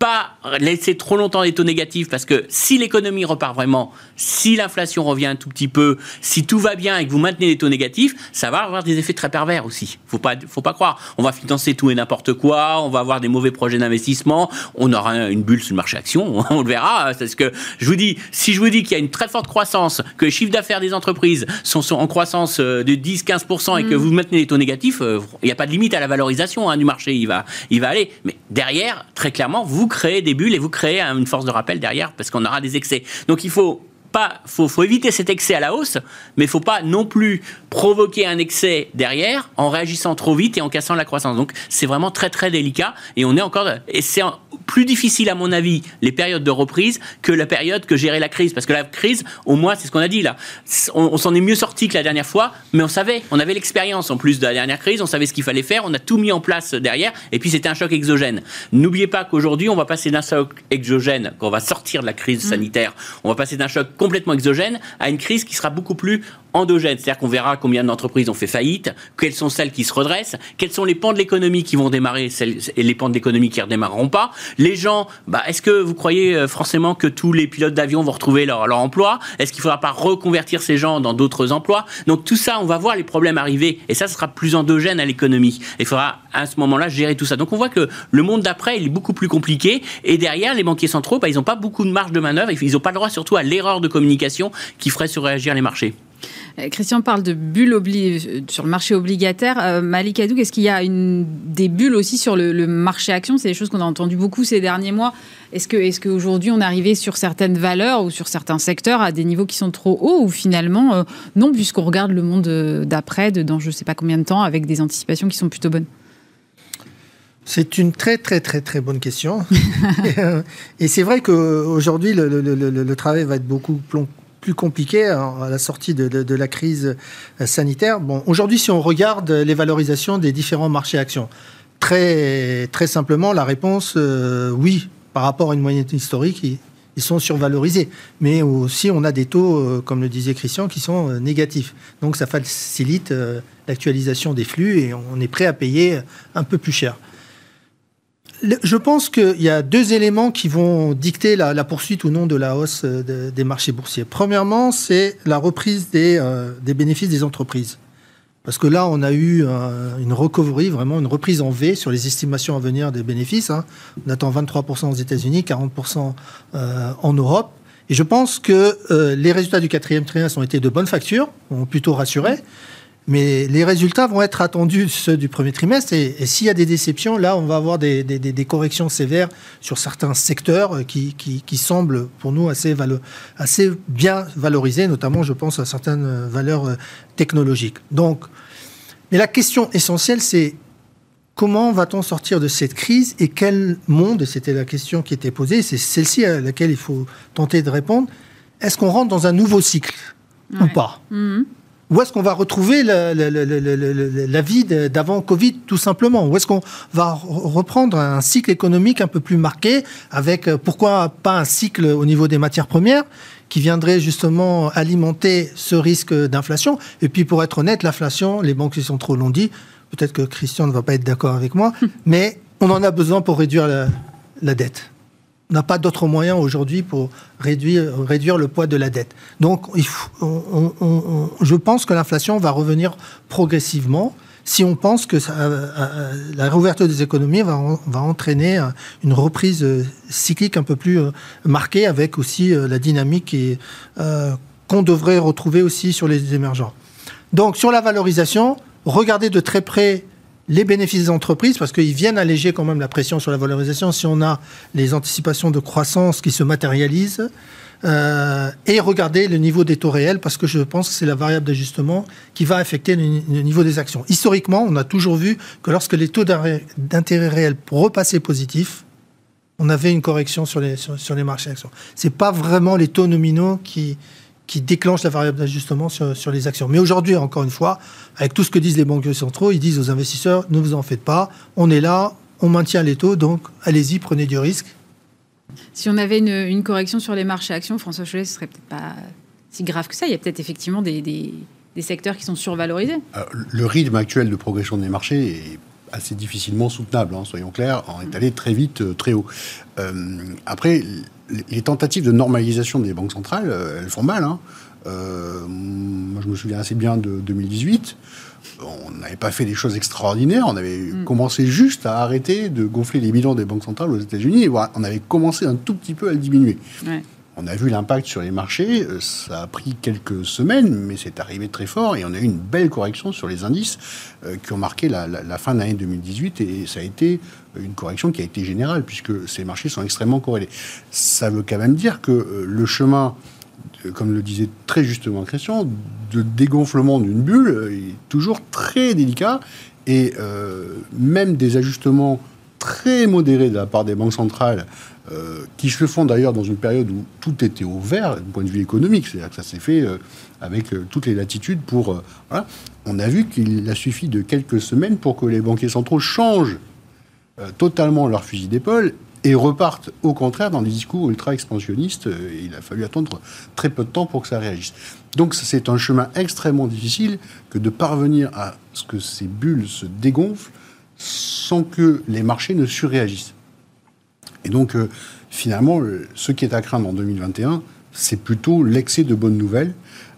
pas laisser trop longtemps des taux négatifs parce que si l'économie repart vraiment, si l'inflation revient un tout petit peu, si tout va bien et que vous maintenez des taux négatifs, ça va avoir des effets très pervers aussi. Faut pas, faut pas croire. On va financer tout et n'importe quoi, on va avoir des mauvais projets d'investissement, on aura une bulle sur le marché action, (laughs) on le verra. C'est ce que je vous dis. Si je vous dis qu'il y a une très forte croissance, que les chiffres d'affaires des entreprises sont, en croissance euh, de 10-15% et que mm. vous maintenez des taux négatifs, euh, il n'y a pas de limite à la valorisation hein, du marché. Il va, il va aller. Mais derrière, très clairement, vous créez des bulles et vous créez une force de rappel derrière parce qu'on aura des excès. Donc il faut pas, faut, faut, éviter cet excès à la hausse, mais il faut pas non plus provoquer un excès derrière en réagissant trop vite et en cassant la croissance. Donc c'est vraiment très très délicat et on est encore et c'est plus difficile à mon avis les périodes de reprise que la période que gérer la crise parce que la crise au moins c'est ce qu'on a dit là on, s'en est mieux sorti que la dernière fois mais on savait on avait l'expérience en plus de la dernière crise on savait ce qu'il fallait faire on a tout mis en place derrière et puis c'était un choc exogène n'oubliez pas qu'aujourd'hui on va passer d'un choc exogène quand on va sortir de la crise mmh. sanitaire on va passer d'un choc complètement exogène à une crise qui sera beaucoup plus endogène. C'est-à-dire qu'on verra combien d'entreprises ont fait faillite, quelles sont celles qui se redressent, quels sont les pans de l'économie qui vont démarrer et les pans de l'économie qui ne redémarreront pas. Les gens, bah, est-ce que vous croyez euh, forcément que tous les pilotes d'avion vont retrouver leur, emploi? Est-ce qu'il ne faudra pas reconvertir ces gens dans d'autres emplois? Donc tout ça, on va voir les problèmes arriver et ça, sera plus endogène à l'économie. Il faudra à ce moment-là gérer tout ça. Donc on voit que le monde d'après, il est beaucoup plus compliqué et derrière, les banquiers centraux, bah, ils n'ont pas beaucoup de marge de manœuvre, ils n'ont pas le droit surtout à l'erreur de communication qui ferait surréagir les marchés. Euh, Christian parle de bulles euh, sur le marché obligataire. Euh, Malik Hadouk, est-ce qu'il y a des bulles aussi sur le, marché action? C'est des choses qu'on a entendues beaucoup ces derniers mois. Est-ce que, est qu'aujourd'hui on est arrivé sur certaines valeurs ou sur certains secteurs à des niveaux qui sont trop hauts ou finalement non, puisqu'on regarde le monde d'après, dans je ne sais pas combien de temps, avec des anticipations qui sont plutôt bonnes? C'est une très très très très bonne question. (laughs) et c'est vrai qu'aujourd'hui, le, travail va être beaucoup plus compliqué à la sortie de, la crise sanitaire. Bon, aujourd'hui, si on regarde les valorisations des différents marchés actions, très, très simplement, la réponse, euh, oui, par rapport à une moyenne historique, ils, sont survalorisés. Mais aussi, on a des taux, euh, comme le disait Christian, qui sont euh, négatifs. Donc, ça facilite l'actualisation des flux et on est prêt à payer un peu plus cher je pense qu'il y a deux éléments qui vont dicter la, poursuite ou non de la hausse euh, des marchés boursiers. Premièrement, c'est la reprise euh, des, bénéfices des entreprises. Parce que là, on a eu euh, une recovery, vraiment une reprise en V sur les estimations à venir des bénéfices. Hein. On attend 23% aux États-Unis, 40% en Europe. Et je pense que les résultats du quatrième trimestre ont été de bonne facture, ont plutôt rassuré. Mais les résultats vont être attendus, ceux du premier trimestre. Et, s'il y a des déceptions, là, on va avoir des, corrections sévères sur certains secteurs qui, semblent, pour nous, assez, assez bien valorisés, notamment, je pense, à certaines valeurs euh, technologiques. Donc, mais la question essentielle, c'est comment va-t-on sortir de cette crise et quel monde, et c'était la question qui était posée, c'est celle-ci à laquelle il faut tenter de répondre, est-ce qu'on rentre dans un nouveau cycle ou pas? Mhm. Ou est-ce qu'on va retrouver la, vie d'avant Covid tout simplement? Ou est-ce qu'on va reprendre un cycle économique un peu plus marqué avec, euh, pourquoi pas un cycle au niveau des matières premières qui viendrait justement alimenter ce risque d'inflation? Et puis pour être honnête, l'inflation, les banques centraux l'ont dit, peut-être que Christian ne va pas être d'accord avec moi, (laughs) mais on en a besoin pour réduire la dette n'a pas d'autre moyen aujourd'hui pour réduire, le poids de la dette. Donc, je pense que l'inflation va revenir progressivement si on pense que euh, euh, la réouverture des économies va, va, entraîner euh, une reprise cyclique un peu plus marquée avec aussi la dynamique qu'on devrait retrouver aussi sur les émergents. Donc, sur la valorisation, regardez de très près les bénéfices des entreprises, parce qu'ils viennent alléger quand même la pression sur la valorisation si on a les anticipations de croissance qui se matérialisent. Euh, et regarder le niveau des taux réels, parce que je pense que c'est la variable d'ajustement qui va affecter le, niveau des actions. Historiquement, on a toujours vu que lorsque les taux d'intérêt réels repassaient positifs, on avait une correction sur les, marchés actions. Ce n'est pas vraiment les taux nominaux qui, qui déclenche la variable d'ajustement sur, les actions. Mais aujourd'hui, encore une fois, avec tout ce que disent les banques centraux, ils disent aux investisseurs, ne vous en faites pas, on est là, on maintient les taux, donc allez-y, prenez du risque. Si on avait une, correction sur les marchés actions, François Cholet, ce serait peut-être pas si grave que ça. Il y a peut-être effectivement des, secteurs qui sont survalorisés. Euh, le rythme actuel de progression des marchés est assez difficilement soutenable, hein, soyons clairs, on est allé très vite, euh, très haut. Euh, après, les tentatives de normalisation des banques centrales, euh, elles font mal. Hein. moi, je me souviens assez bien de 2018. On n'avait pas fait des choses extraordinaires. On avait mm. commencé juste à arrêter de gonfler les bilans des banques centrales aux États-Unis. On avait commencé un tout petit peu à le diminuer. On a vu l'impact sur les marchés, euh, ça a pris quelques semaines, mais c'est arrivé très fort et on a eu une belle correction sur les indices euh, qui ont marqué la, fin de l'année 2018 et ça a été une correction qui a été générale puisque ces marchés sont extrêmement corrélés. Ça veut quand même dire que euh, le chemin comme le disait très justement Christian, de dégonflement d'une bulle est toujours très délicat et même des ajustements très modérés de la part des banques centrales euh, qui se font d'ailleurs dans une période où tout était au vert du point de vue économique. C'est-à-dire que ça s'est fait euh, avec euh, toutes les latitudes pour... On a vu qu'il a suffi de quelques semaines pour que les banquiers centraux changent totalement leur fusil d'épaule et repartent au contraire dans des discours ultra-expansionnistes. Il a fallu attendre très peu de temps pour que ça réagisse. Donc c'est un chemin extrêmement difficile que de parvenir à ce que ces bulles se dégonflent sans que les marchés ne surréagissent. Et donc, euh, finalement, ce qui est à craindre en 2021, c'est plutôt l'excès de bonnes nouvelles,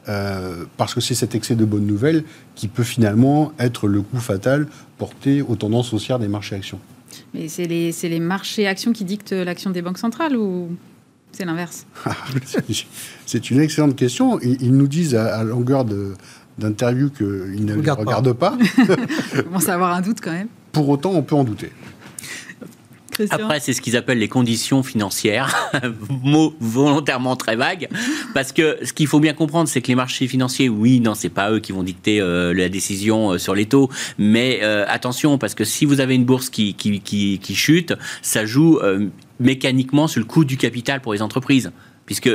euh, parce que c'est cet excès de bonnes nouvelles qui peut finalement être le coup fatal porté aux tendances haussières des marchés actions. Mais c'est les, les, marchés actions qui dictent l'action des banques centrales ou c'est l'inverse? (laughs) C'est une excellente question. Ils, nous disent à, longueur d'interview qu'ils ne Regarde regardent pas. pas. on commence à avoir un doute quand même. Pour autant, on peut en douter. Après, c'est ce qu'ils appellent les conditions financières, (laughs) mot volontairement très vague, parce que ce qu'il faut bien comprendre, c'est que les marchés financiers, oui, non, c'est pas eux qui vont dicter euh, la décision euh, sur les taux, mais euh, attention, parce que si vous avez une bourse qui, qui, qui, qui chute, ça joue mécaniquement sur le coût du capital pour les entreprises, puisque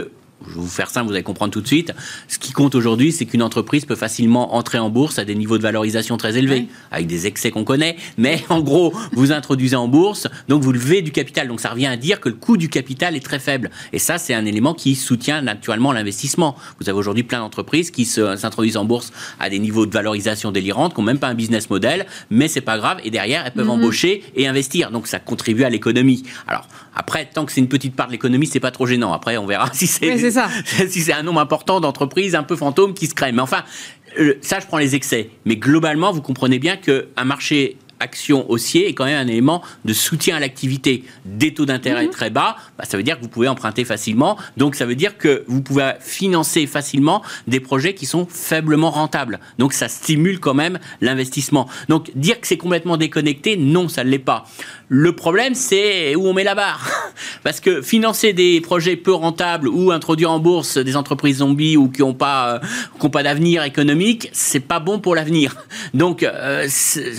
je vais vous faire simple, vous allez comprendre tout de suite. Ce qui compte aujourd'hui, c'est qu'une entreprise peut facilement entrer en bourse à des niveaux de valorisation très élevés, avec des excès qu'on connaît. Mais en gros, vous introduisez en bourse, donc vous levez du capital. Donc ça revient à dire que le coût du capital est très faible. Et ça, c'est un élément qui soutient naturellement l'investissement. Vous avez aujourd'hui plein d'entreprises qui s'introduisent en bourse à des niveaux de valorisation délirantes, qui n'ont même pas un business model, mais c'est pas grave. Et derrière, elles peuvent mhm. embaucher et investir. Donc ça contribue à l'économie. Alors après, tant que c'est une petite part de l'économie, c'est pas trop gênant. Après, on verra (laughs) si c'est (laughs) si c'est un nombre important d'entreprises un peu fantômes qui se créent. Mais enfin, euh, ça, je prends les excès. Mais globalement, vous comprenez bien qu'un marché action haussier est quand même un élément de soutien à l'activité. Des taux d'intérêt Mhm. très bas, bah, ça veut dire que vous pouvez emprunter facilement. Donc ça veut dire que vous pouvez financer facilement des projets qui sont faiblement rentables. Donc ça stimule quand même l'investissement. Donc dire que c'est complètement déconnecté, non, ça ne l'est pas. Le problème, c'est où on met la barre. (laughs) Parce que financer des projets peu rentables ou introduire en bourse des entreprises zombies ou qui n'ont pas, euh, qui ont pas d'avenir économique, c'est pas bon pour l'avenir. Donc, il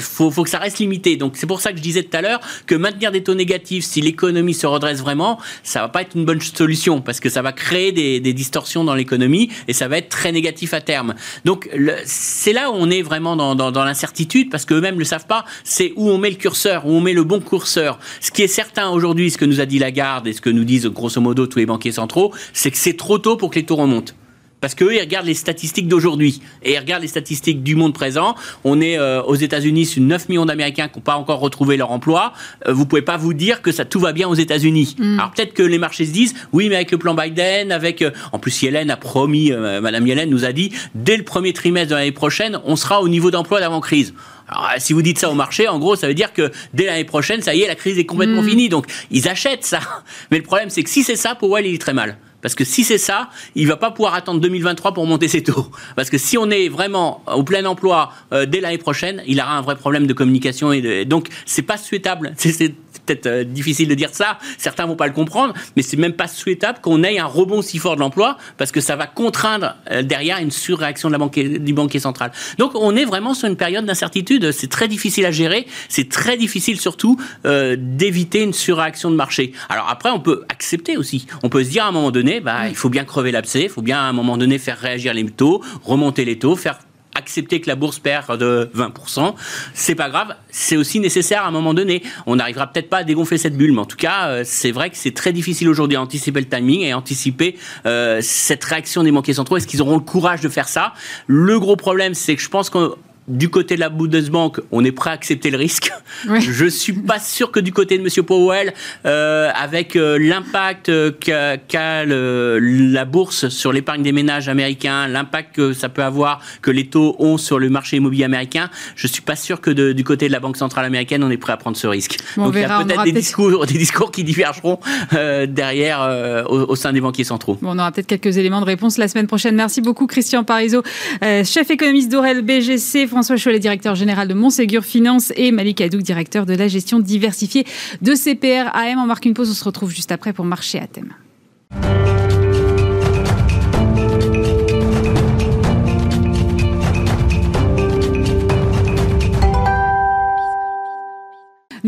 faut, faut que ça reste Donc, c'est pour ça que je disais tout à l'heure que maintenir des taux négatifs, si l'économie se redresse vraiment, ça va pas être une bonne solution parce que ça va créer des, distorsions dans l'économie et ça va être très négatif à terme. Donc, c'est là où on est vraiment dans, dans, l'incertitude parce qu'eux-mêmes ne savent pas. C'est où on met le curseur, où on met le bon curseur. Ce qui est certain aujourd'hui, ce que nous a dit Lagarde et ce que nous disent grosso modo tous les banquiers centraux, c'est que c'est trop tôt pour que les taux remontent. Parce qu'eux, ils regardent les statistiques d'aujourd'hui et ils regardent les statistiques du monde présent. On est euh, aux États-Unis sur 9 millions d'Américains qui n'ont pas encore retrouvé leur emploi. Euh, vous pouvez pas vous dire que ça tout va bien aux États-Unis. Alors peut-être que les marchés se disent oui, mais avec le plan Biden, avec euh, en plus Yellen a promis, Madame Yellen nous a dit dès le premier trimestre de l'année prochaine, on sera au niveau d'emploi d'avant crise. Alors, si vous dites ça au marché, en gros, ça veut dire que dès l'année prochaine, ça y est, la crise est complètement finie. Donc, ils achètent ça. (laughs) Mais le problème, c'est que si c'est ça, Powell, il est très mal. Parce que si c'est ça, il va pas pouvoir attendre 2023 pour monter ses taux. Parce que si on est vraiment au plein emploi euh, dès l'année prochaine, il aura un vrai problème de communication et de, donc c'est pas souhaitable. (laughs) C'est peut-être euh, difficile de dire ça. Certains vont pas le comprendre, mais c'est même pas souhaitable qu'on ait un rebond si fort de l'emploi parce que ça va contraindre euh, derrière une surréaction de la banque, du banquier central. Donc on est vraiment sur une période d'incertitude. C'est très difficile à gérer. C'est très difficile surtout euh, d'éviter une surréaction de marché. Alors après, on peut accepter aussi. On peut se dire à un moment donné, bah, il faut bien crever l'abcès. Il faut bien à un moment donné faire réagir les taux, remonter les taux, faire accepter que la bourse perd de 20%, c'est pas grave, c'est aussi nécessaire à un moment donné. On n'arrivera peut-être pas à dégonfler cette bulle, mais en tout cas, euh, c'est vrai que c'est très difficile aujourd'hui à anticiper le timing et anticiper euh, cette réaction des banquiers centraux. Est-ce qu'ils auront le courage de faire ça? Le gros problème, c'est que je pense que du côté de la Bundesbank, on est prêt à accepter le risque. (laughs) Oui. Je suis pas sûr que du côté de Monsieur Powell, euh, avec euh, l'impact euh, qu'a la bourse sur l'épargne des ménages américains, l'impact que ça peut avoir, que les taux ont sur le marché immobilier américain, je suis pas sûr que de- du côté de la Banque centrale américaine, on est prêt à prendre ce risque. Bon, on Donc il y verra, a peut-être des discours, des discours qui divergeront euh, derrière au, au sein des banquiers centraux. Bon, on aura peut-être quelques éléments de réponse la semaine prochaine. Merci beaucoup, Christian Parizeau, chef économiste d'Orel BGC, François Cholet, directeur général de Montségur Finance et Malik Hadouk, directeur de la gestion diversifiée de CPR AM. On marque une pause, on se retrouve juste après pour marcher à thème.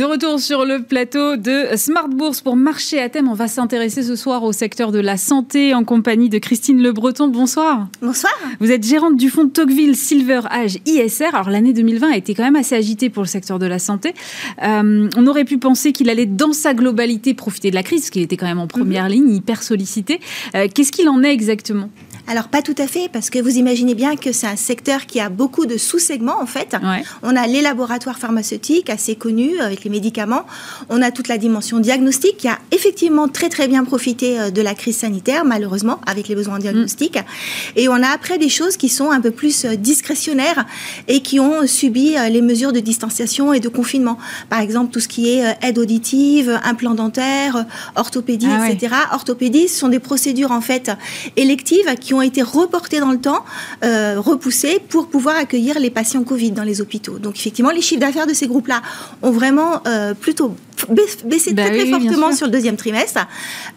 De retour sur le plateau de Smart Bourse pour marcher à thème. On va s'intéresser ce soir au secteur de la santé en compagnie de Christine Le Breton. Bonsoir. Bonsoir. Vous êtes gérante du fonds Tocqueville Silver Age ISR. Alors l'année 2020 a été quand même assez agitée pour le secteur de la santé. Euh, on aurait pu penser qu'il allait dans sa globalité profiter de la crise, parce qu'il était quand même en première ligne, hyper sollicité. Euh, Qu'est-ce qu'il en est exactement? Alors pas tout à fait, parce que vous imaginez bien que c'est un secteur qui a beaucoup de sous-segments en fait. Ouais. On a les laboratoires pharmaceutiques assez connus avec les médicaments. On a toute la dimension diagnostique qui a effectivement très très bien profité euh, de la crise sanitaire, malheureusement, avec les besoins en diagnostic. Et on a après des choses qui sont un peu plus euh, discrétionnaires et qui ont subi euh, les mesures de distanciation et de confinement. Par exemple, tout ce qui est euh, aide auditive, implant dentaire, euh, orthopédie, Ah ouais. etc. Orthopédie, ce sont des procédures en fait électives qui ont été reportées dans le temps, euh, repoussées pour pouvoir accueillir les patients Covid dans les hôpitaux. Donc effectivement, les chiffres d'affaires de ces groupes-là ont vraiment euh, plutôt baissé Bah très, très oui, fortement sur le deuxième trimestre.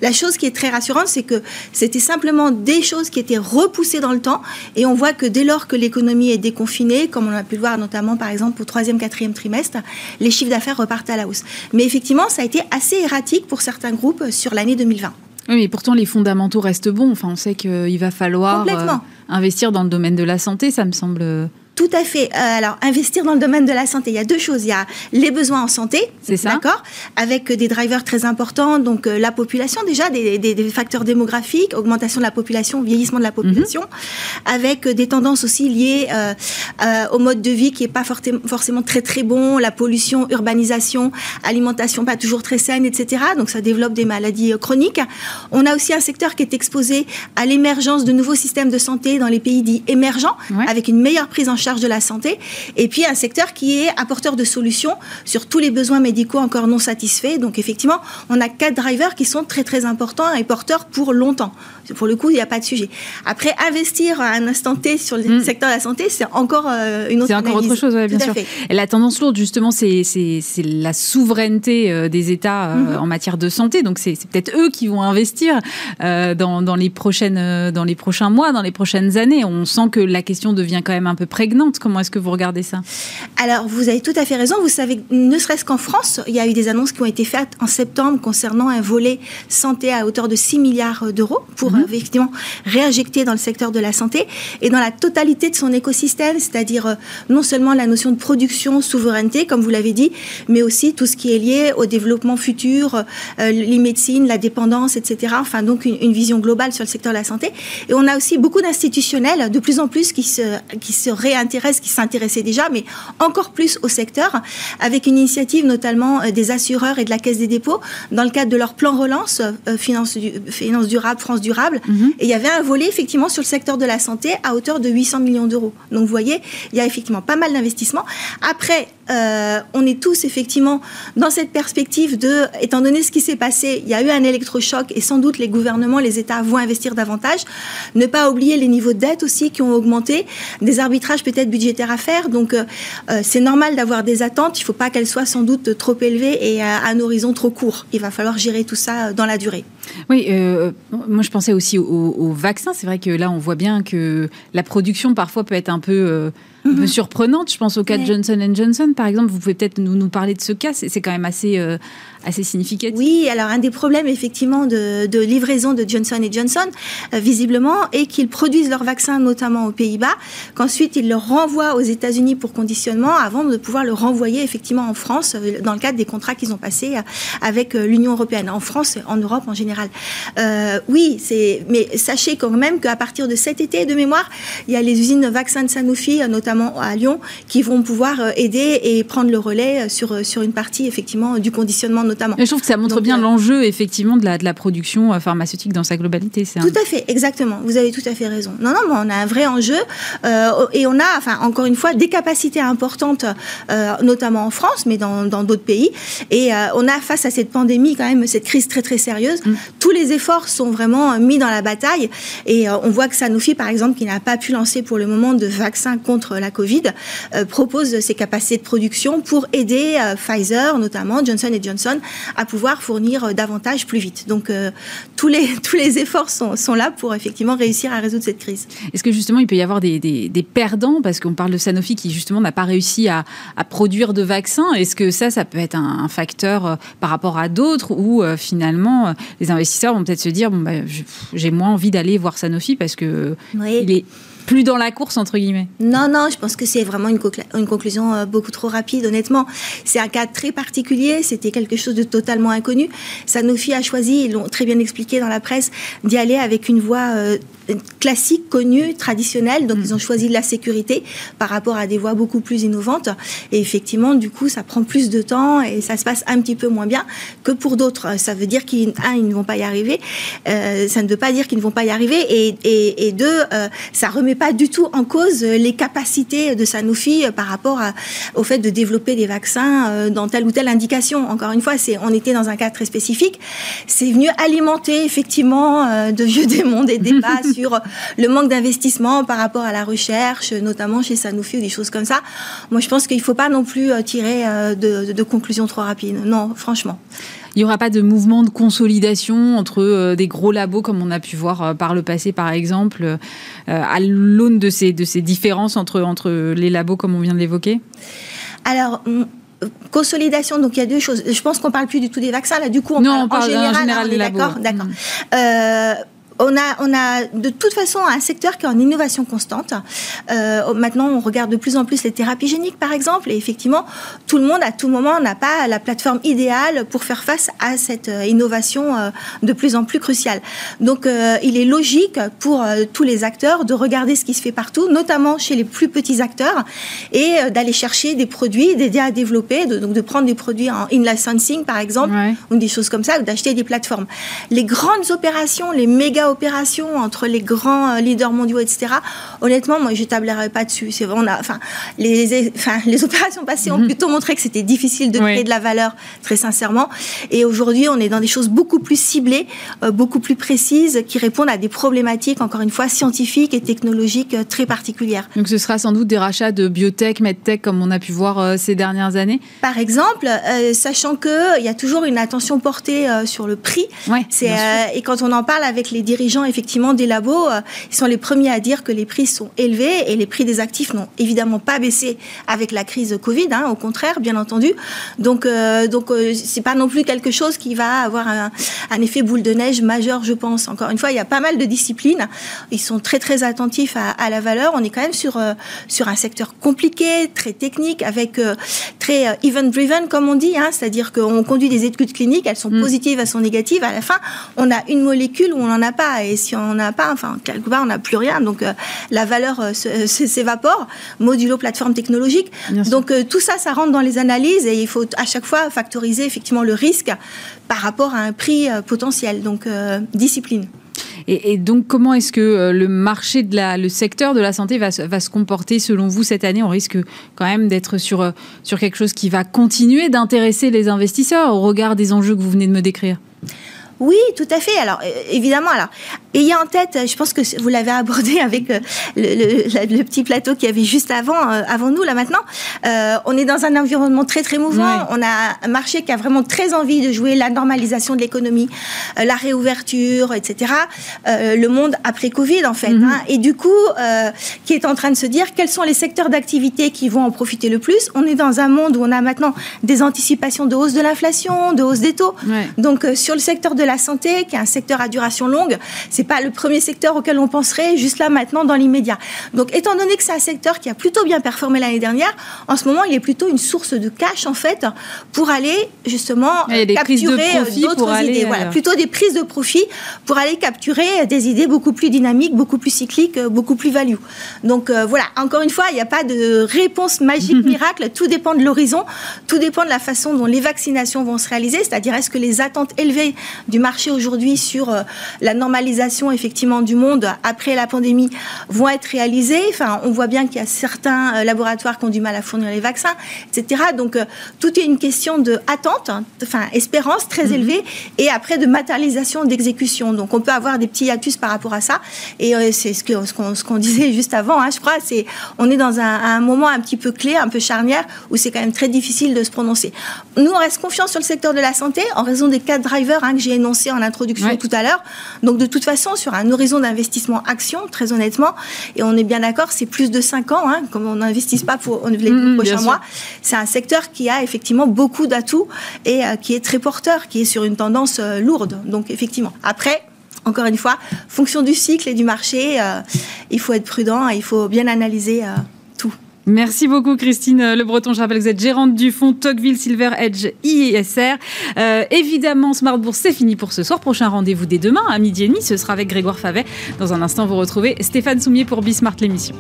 La chose qui est très rassurante, c'est que c'était simplement des choses qui étaient repoussées dans le temps et on voit que dès lors que l'économie est déconfinée, comme on a pu le voir notamment par exemple au troisième, quatrième trimestre, les chiffres d'affaires repartent à la hausse. Mais effectivement, ça a été assez erratique pour certains groupes sur l'année 2020. Oui, mais pourtant les fondamentaux restent bons. Enfin, on sait qu'il va falloir Complètement. Investir dans le domaine de la santé, ça me semble. euh, Tout à fait. Euh, alors, investir dans le domaine de la santé, il y a deux choses. Il y a les besoins en santé, C'est ça. d'accord, avec des drivers très importants. Donc, euh, la population, déjà, des, des- des facteurs démographiques, augmentation de la population, vieillissement de la population, avec euh, des tendances aussi liées euh, au mode de vie qui est pas forcément très très bon, la pollution, urbanisation, alimentation pas toujours très saine, etc. Donc, ça développe des maladies chroniques. On a aussi un secteur qui est exposé à l'émergence de nouveaux systèmes de santé dans les pays dits émergents, Ouais. avec une meilleure prise en charge de la santé, et puis un secteur qui est apporteur de solutions sur tous les besoins médicaux encore non satisfaits. Donc effectivement, on a quatre drivers qui sont très très importants et porteurs pour longtemps. Pour le coup, il n'y a pas de sujet. Après, investir à un instant T sur le mm. secteur de la santé, c'est encore euh, une autre C'est encore autre chose, bien sûr. la tendance lourde, justement, c'est la souveraineté euh, des États euh, mm-hmm. en matière de santé. Donc, c'est peut-être eux qui vont investir dans, dans, les prochaines, dans les prochains mois, dans les prochaines années. On sent que la question devient quand même un peu prégnante. Comment est-ce que vous regardez ça? Alors, vous avez tout à fait raison. Vous savez, ne serait-ce qu'en France, il y a eu des annonces qui ont été faites en septembre concernant un volet santé à hauteur de 6 milliards d'euros pour Mhm. effectivement réinjecter dans le secteur de la santé et dans la totalité de son écosystème, c'est-à-dire euh, non seulement la notion de production, souveraineté, comme vous l'avez dit, mais aussi tout ce qui est lié au développement futur, euh, les médecines, la dépendance, etc. Enfin, donc une, vision globale sur le secteur de la santé. Et on a aussi beaucoup d'institutionnels, de plus en plus, qui se, qui se réintéressent, qui s'intéressaient déjà, mais encore plus au secteur, avec une initiative notamment euh, des assureurs et de la Caisse des dépôts, dans le cadre de leur plan relance, finance, finance durable, France durable Mhm. Et il y avait un volet effectivement sur le secteur de la santé à hauteur de 800 millions d'euros. Donc vous voyez, il y a effectivement pas mal d'investissements. Après, euh, on est tous effectivement dans cette perspective de, étant donné ce qui s'est passé, il y a eu un électrochoc et sans doute les gouvernements, les États vont investir davantage. Ne pas oublier les niveaux de dette aussi qui ont augmenté, des arbitrages peut-être budgétaires à faire. Donc euh, euh, c'est normal d'avoir des attentes. Il ne faut pas qu'elles soient sans doute trop élevées et à un horizon trop court. Il va falloir gérer tout ça dans la durée. Oui, moi je pensais aussi aux, vaccins. C'est vrai que là on voit bien que la production parfois peut être un peu un peu mhm. surprenante. Je pense au cas de Johnson Johnson, par exemple. Vous pouvez peut-être nous, nous parler de ce cas. C'est quand même assez, euh, assez significatif. Oui, alors un des problèmes effectivement de, de livraison de Johnson Johnson, euh, visiblement, est qu'ils produisent leurs vaccins notamment aux Pays-Bas, qu'ensuite ils le renvoient aux États-Unis pour conditionnement avant de pouvoir le renvoyer effectivement en France euh, dans le cadre des contrats qu'ils ont passés avec l'Union européenne, en France, en Europe en général. Oui, c'est, mais sachez quand même qu'à partir de cet été, de mémoire, il y a les usines vaccins de Sanofi, notamment à Lyon, qui vont pouvoir euh, aider et prendre le relais euh, sur, euh, sur une partie effectivement du conditionnement notamment. je trouve que ça montre bien l'enjeu effectivement de la, de la production pharmaceutique dans sa globalité. Tout à fait, exactement. Vous avez tout à fait raison. Non, non, mais on a un vrai enjeu et on a, enfin, encore une fois, des capacités importantes, notamment en France, mais dans d'autres pays. Et on a face à cette pandémie quand même cette crise très très sérieuse. Mm. Tous les efforts sont vraiment mis dans la bataille et on voit que Sanofi, par exemple, qui n'a pas pu lancer pour le moment de vaccin contre la Covid, euh, propose ses capacités de production pour aider euh, Pfizer, notamment Johnson Johnson, à pouvoir fournir euh, davantage plus vite. Donc tous, les, (laughs) tous les efforts sont, sont, là pour effectivement réussir à résoudre cette crise. Est-ce que justement il peut y avoir des, des, perdants? Parce qu'on parle de Sanofi qui justement n'a pas réussi à, à, produire de vaccins. Est-ce que ça, ça peut être un, facteur par rapport à d'autres où finalement les investisseurs vont peut-être se dire bon, bah, j'ai moins envie d'aller voir Sanofi parce que il est plus dans la course, entre guillemets. Non, non, je pense que c'est vraiment une, une, conclusion euh, beaucoup trop rapide, honnêtement. C'est un cas très particulier, c'était quelque chose de totalement inconnu. Sanofi a choisi, ils l'ont très bien expliqué dans la presse, d'y aller avec une voie euh, classique, connue, traditionnelle. Donc, mm. ils ont choisi de la sécurité par rapport à des voies beaucoup plus innovantes. Et effectivement, du coup, ça prend plus de temps et ça se passe un petit peu moins bien que pour d'autres. Ça veut dire qu'ils, ils ne vont pas y arriver. Euh, ça ne veut pas dire qu'ils ne vont pas y arriver. Et, et, et deux, euh, ça remet pas du tout en cause les capacités de Sanofi par rapport au fait de développer des vaccins euh, dans telle ou telle indication. Encore une fois, c'est, on était dans un cas très spécifique. C'est venu alimenter effectivement euh, de vieux (laughs) démons des débats (laughs) sur le manque d'investissement par rapport à la recherche, notamment chez Sanofi ou des choses comme ça. Moi, je pense qu'il ne faut pas non plus euh, tirer euh, de, conclusions trop rapides. Non, franchement. Il n'y aura pas de mouvement de consolidation entre euh, des gros labos comme on a pu voir par le passé, par exemple, à l'aune de ces, de ces différences entre, entre les labos comme on vient de l'évoquer? Alors, consolidation, donc il y a deux choses. Je pense qu'on parle plus du tout des vaccins, là, du coup, on parle, en général, D'accord, d'accord. Euh, on a, on a de toute façon un secteur qui est en innovation constante. Euh, maintenant, on regarde de plus en plus les thérapies géniques, par exemple, et effectivement, tout le monde, à tout moment, n'a pas la plateforme idéale pour faire face à cette euh, innovation euh, de plus en plus cruciale. Donc, il est logique pour tous les acteurs de regarder ce qui se fait partout, notamment chez les plus petits acteurs, et d'aller chercher des produits, d'aider à développer, de, donc de prendre des produits en in-licensing, par exemple, ou des choses comme ça, ou d'acheter des plateformes. Les grandes opérations, les méga méga opération entre les grands leaders mondiaux, etc. Honnêtement, moi, je tablerai pas dessus. C'est on a, enfin, les, enfin, les (laughs) opérations passées ont mhm. plutôt montré que c'était difficile de créer de la valeur, très sincèrement. Et aujourd'hui, on est dans des choses beaucoup plus ciblées, beaucoup plus précises, qui répondent à des problématiques, encore une fois, scientifiques et technologiques très particulières. Donc, ce sera sans doute des rachats de biotech, medtech, comme on a pu voir ces dernières années? Par exemple, sachant que il y a toujours une attention portée sur le prix. c'est et quand on en parle avec les dirigeants effectivement des labos, ils sont les premiers à dire que les prix sont élevés et les prix des actifs n'ont évidemment pas baissé avec la crise Covid, hein, au contraire, bien entendu. Donc, euh, donc euh, c'est pas non plus quelque chose qui va avoir un, effet boule de neige majeur, je pense. Encore une fois, il y a pas mal de disciplines. Ils sont très très attentifs à, la valeur. On est quand même sur euh, sur un secteur compliqué, très technique, avec très event driven, comme on dit. Hein, C'est-à-dire qu'on conduit des études cliniques, elles sont mm. positives, elles sont négatives. À la fin, on a une molécule où on n'en a pas, et si on n'en a pas, enfin quelque part, on n'a plus rien. Donc la valeur (laughs) s'évapore. Modulo plateforme technologique. Donc tout ça, ça rentre dans les analyses et il faut à chaque fois factoriser effectivement le risque par rapport à un prix euh, potentiel. Donc, euh, discipline. Et, donc, comment est-ce que euh, le marché de la, le secteur de la santé va, va, se comporter selon vous cette année? On risque quand même d'être sur, sur quelque chose qui va continuer d'intéresser les investisseurs au regard des enjeux que vous venez de me décrire. Oui, tout à fait. Alors, évidemment, alors, ayez en tête, je pense que vous l'avez abordé (laughs) avec euh, le, petit plateau qui y avait juste avant, euh, avant nous, là maintenant. Euh, on est dans un environnement très, très mouvant. On a un marché qui a vraiment très envie de jouer la normalisation de l'économie, la réouverture, etc. le monde après Covid, en fait. Mhm. Hein. Et du coup, qui est en train de se dire quels sont les secteurs d'activité qui vont en profiter le plus? On est dans un monde où on a maintenant des anticipations de hausse de l'inflation, de hausse des taux. Donc, sur le secteur de la santé, qui est un secteur à duration longue, c'est pas le premier secteur auquel on penserait juste là maintenant dans l'immédiat. Donc, étant donné que c'est un secteur qui a plutôt bien performé l'année dernière, en ce moment, il est plutôt une source de cash en fait pour aller justement capturer euh, d'autres idées. Voilà, plutôt des prises de profit pour aller capturer des idées beaucoup plus dynamiques, beaucoup plus cycliques, euh, beaucoup plus value. Donc euh, voilà, encore une fois, il n'y a pas de réponse magique (laughs) miracle. Tout dépend de l'horizon, tout dépend de la façon dont les vaccinations vont se réaliser. C'est-à-dire, est-ce que les attentes élevées du marché aujourd'hui sur la normalisation effectivement du monde après la pandémie vont être réalisés. Enfin, on voit bien qu'il y a certains euh, laboratoires qui ont du mal à fournir les vaccins, etc. Donc euh, tout est une question de attente, hein, enfin espérance très mhm. élevée, et après de matérialisation d'exécution. Donc on peut avoir des petits hiatus par rapport à ça. Et euh, c'est ce que ce qu'on (laughs) disait juste avant. Hein, je crois, c'est on est dans un, moment un petit peu clé, un peu charnière, où c'est quand même très difficile de se prononcer. Nous, on reste confiant sur le secteur de la santé en raison des quatre drivers hein, que j'ai énoncés en introduction tout à l'heure. Donc de toute façon, sur un horizon d'investissement action, très honnêtement. Et on est bien d'accord, c'est plus de 5 ans, hein, comme on n'investisse pas pour les mmh, prochains mois. C'est un secteur qui a effectivement beaucoup d'atouts et euh, qui est très porteur, qui est sur une tendance euh, lourde. Donc effectivement. Après, encore une fois, fonction du cycle et du marché, euh, il faut être prudent, il faut bien analyser Merci beaucoup Christine Le Breton. Je rappelle que vous êtes gérante du fonds Tocqueville Silver Edge ISR. Euh, évidemment, Smart Bourse, c'est fini pour ce soir. Prochain rendez-vous dès demain à midi et demi. Ce sera avec Grégoire Favet. Dans un instant, vous retrouvez Stéphane Soumier pour Bismart l'émission.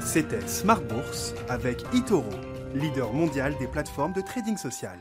C'était Smart Bourse avec Itoro, leader mondial des plateformes de trading social.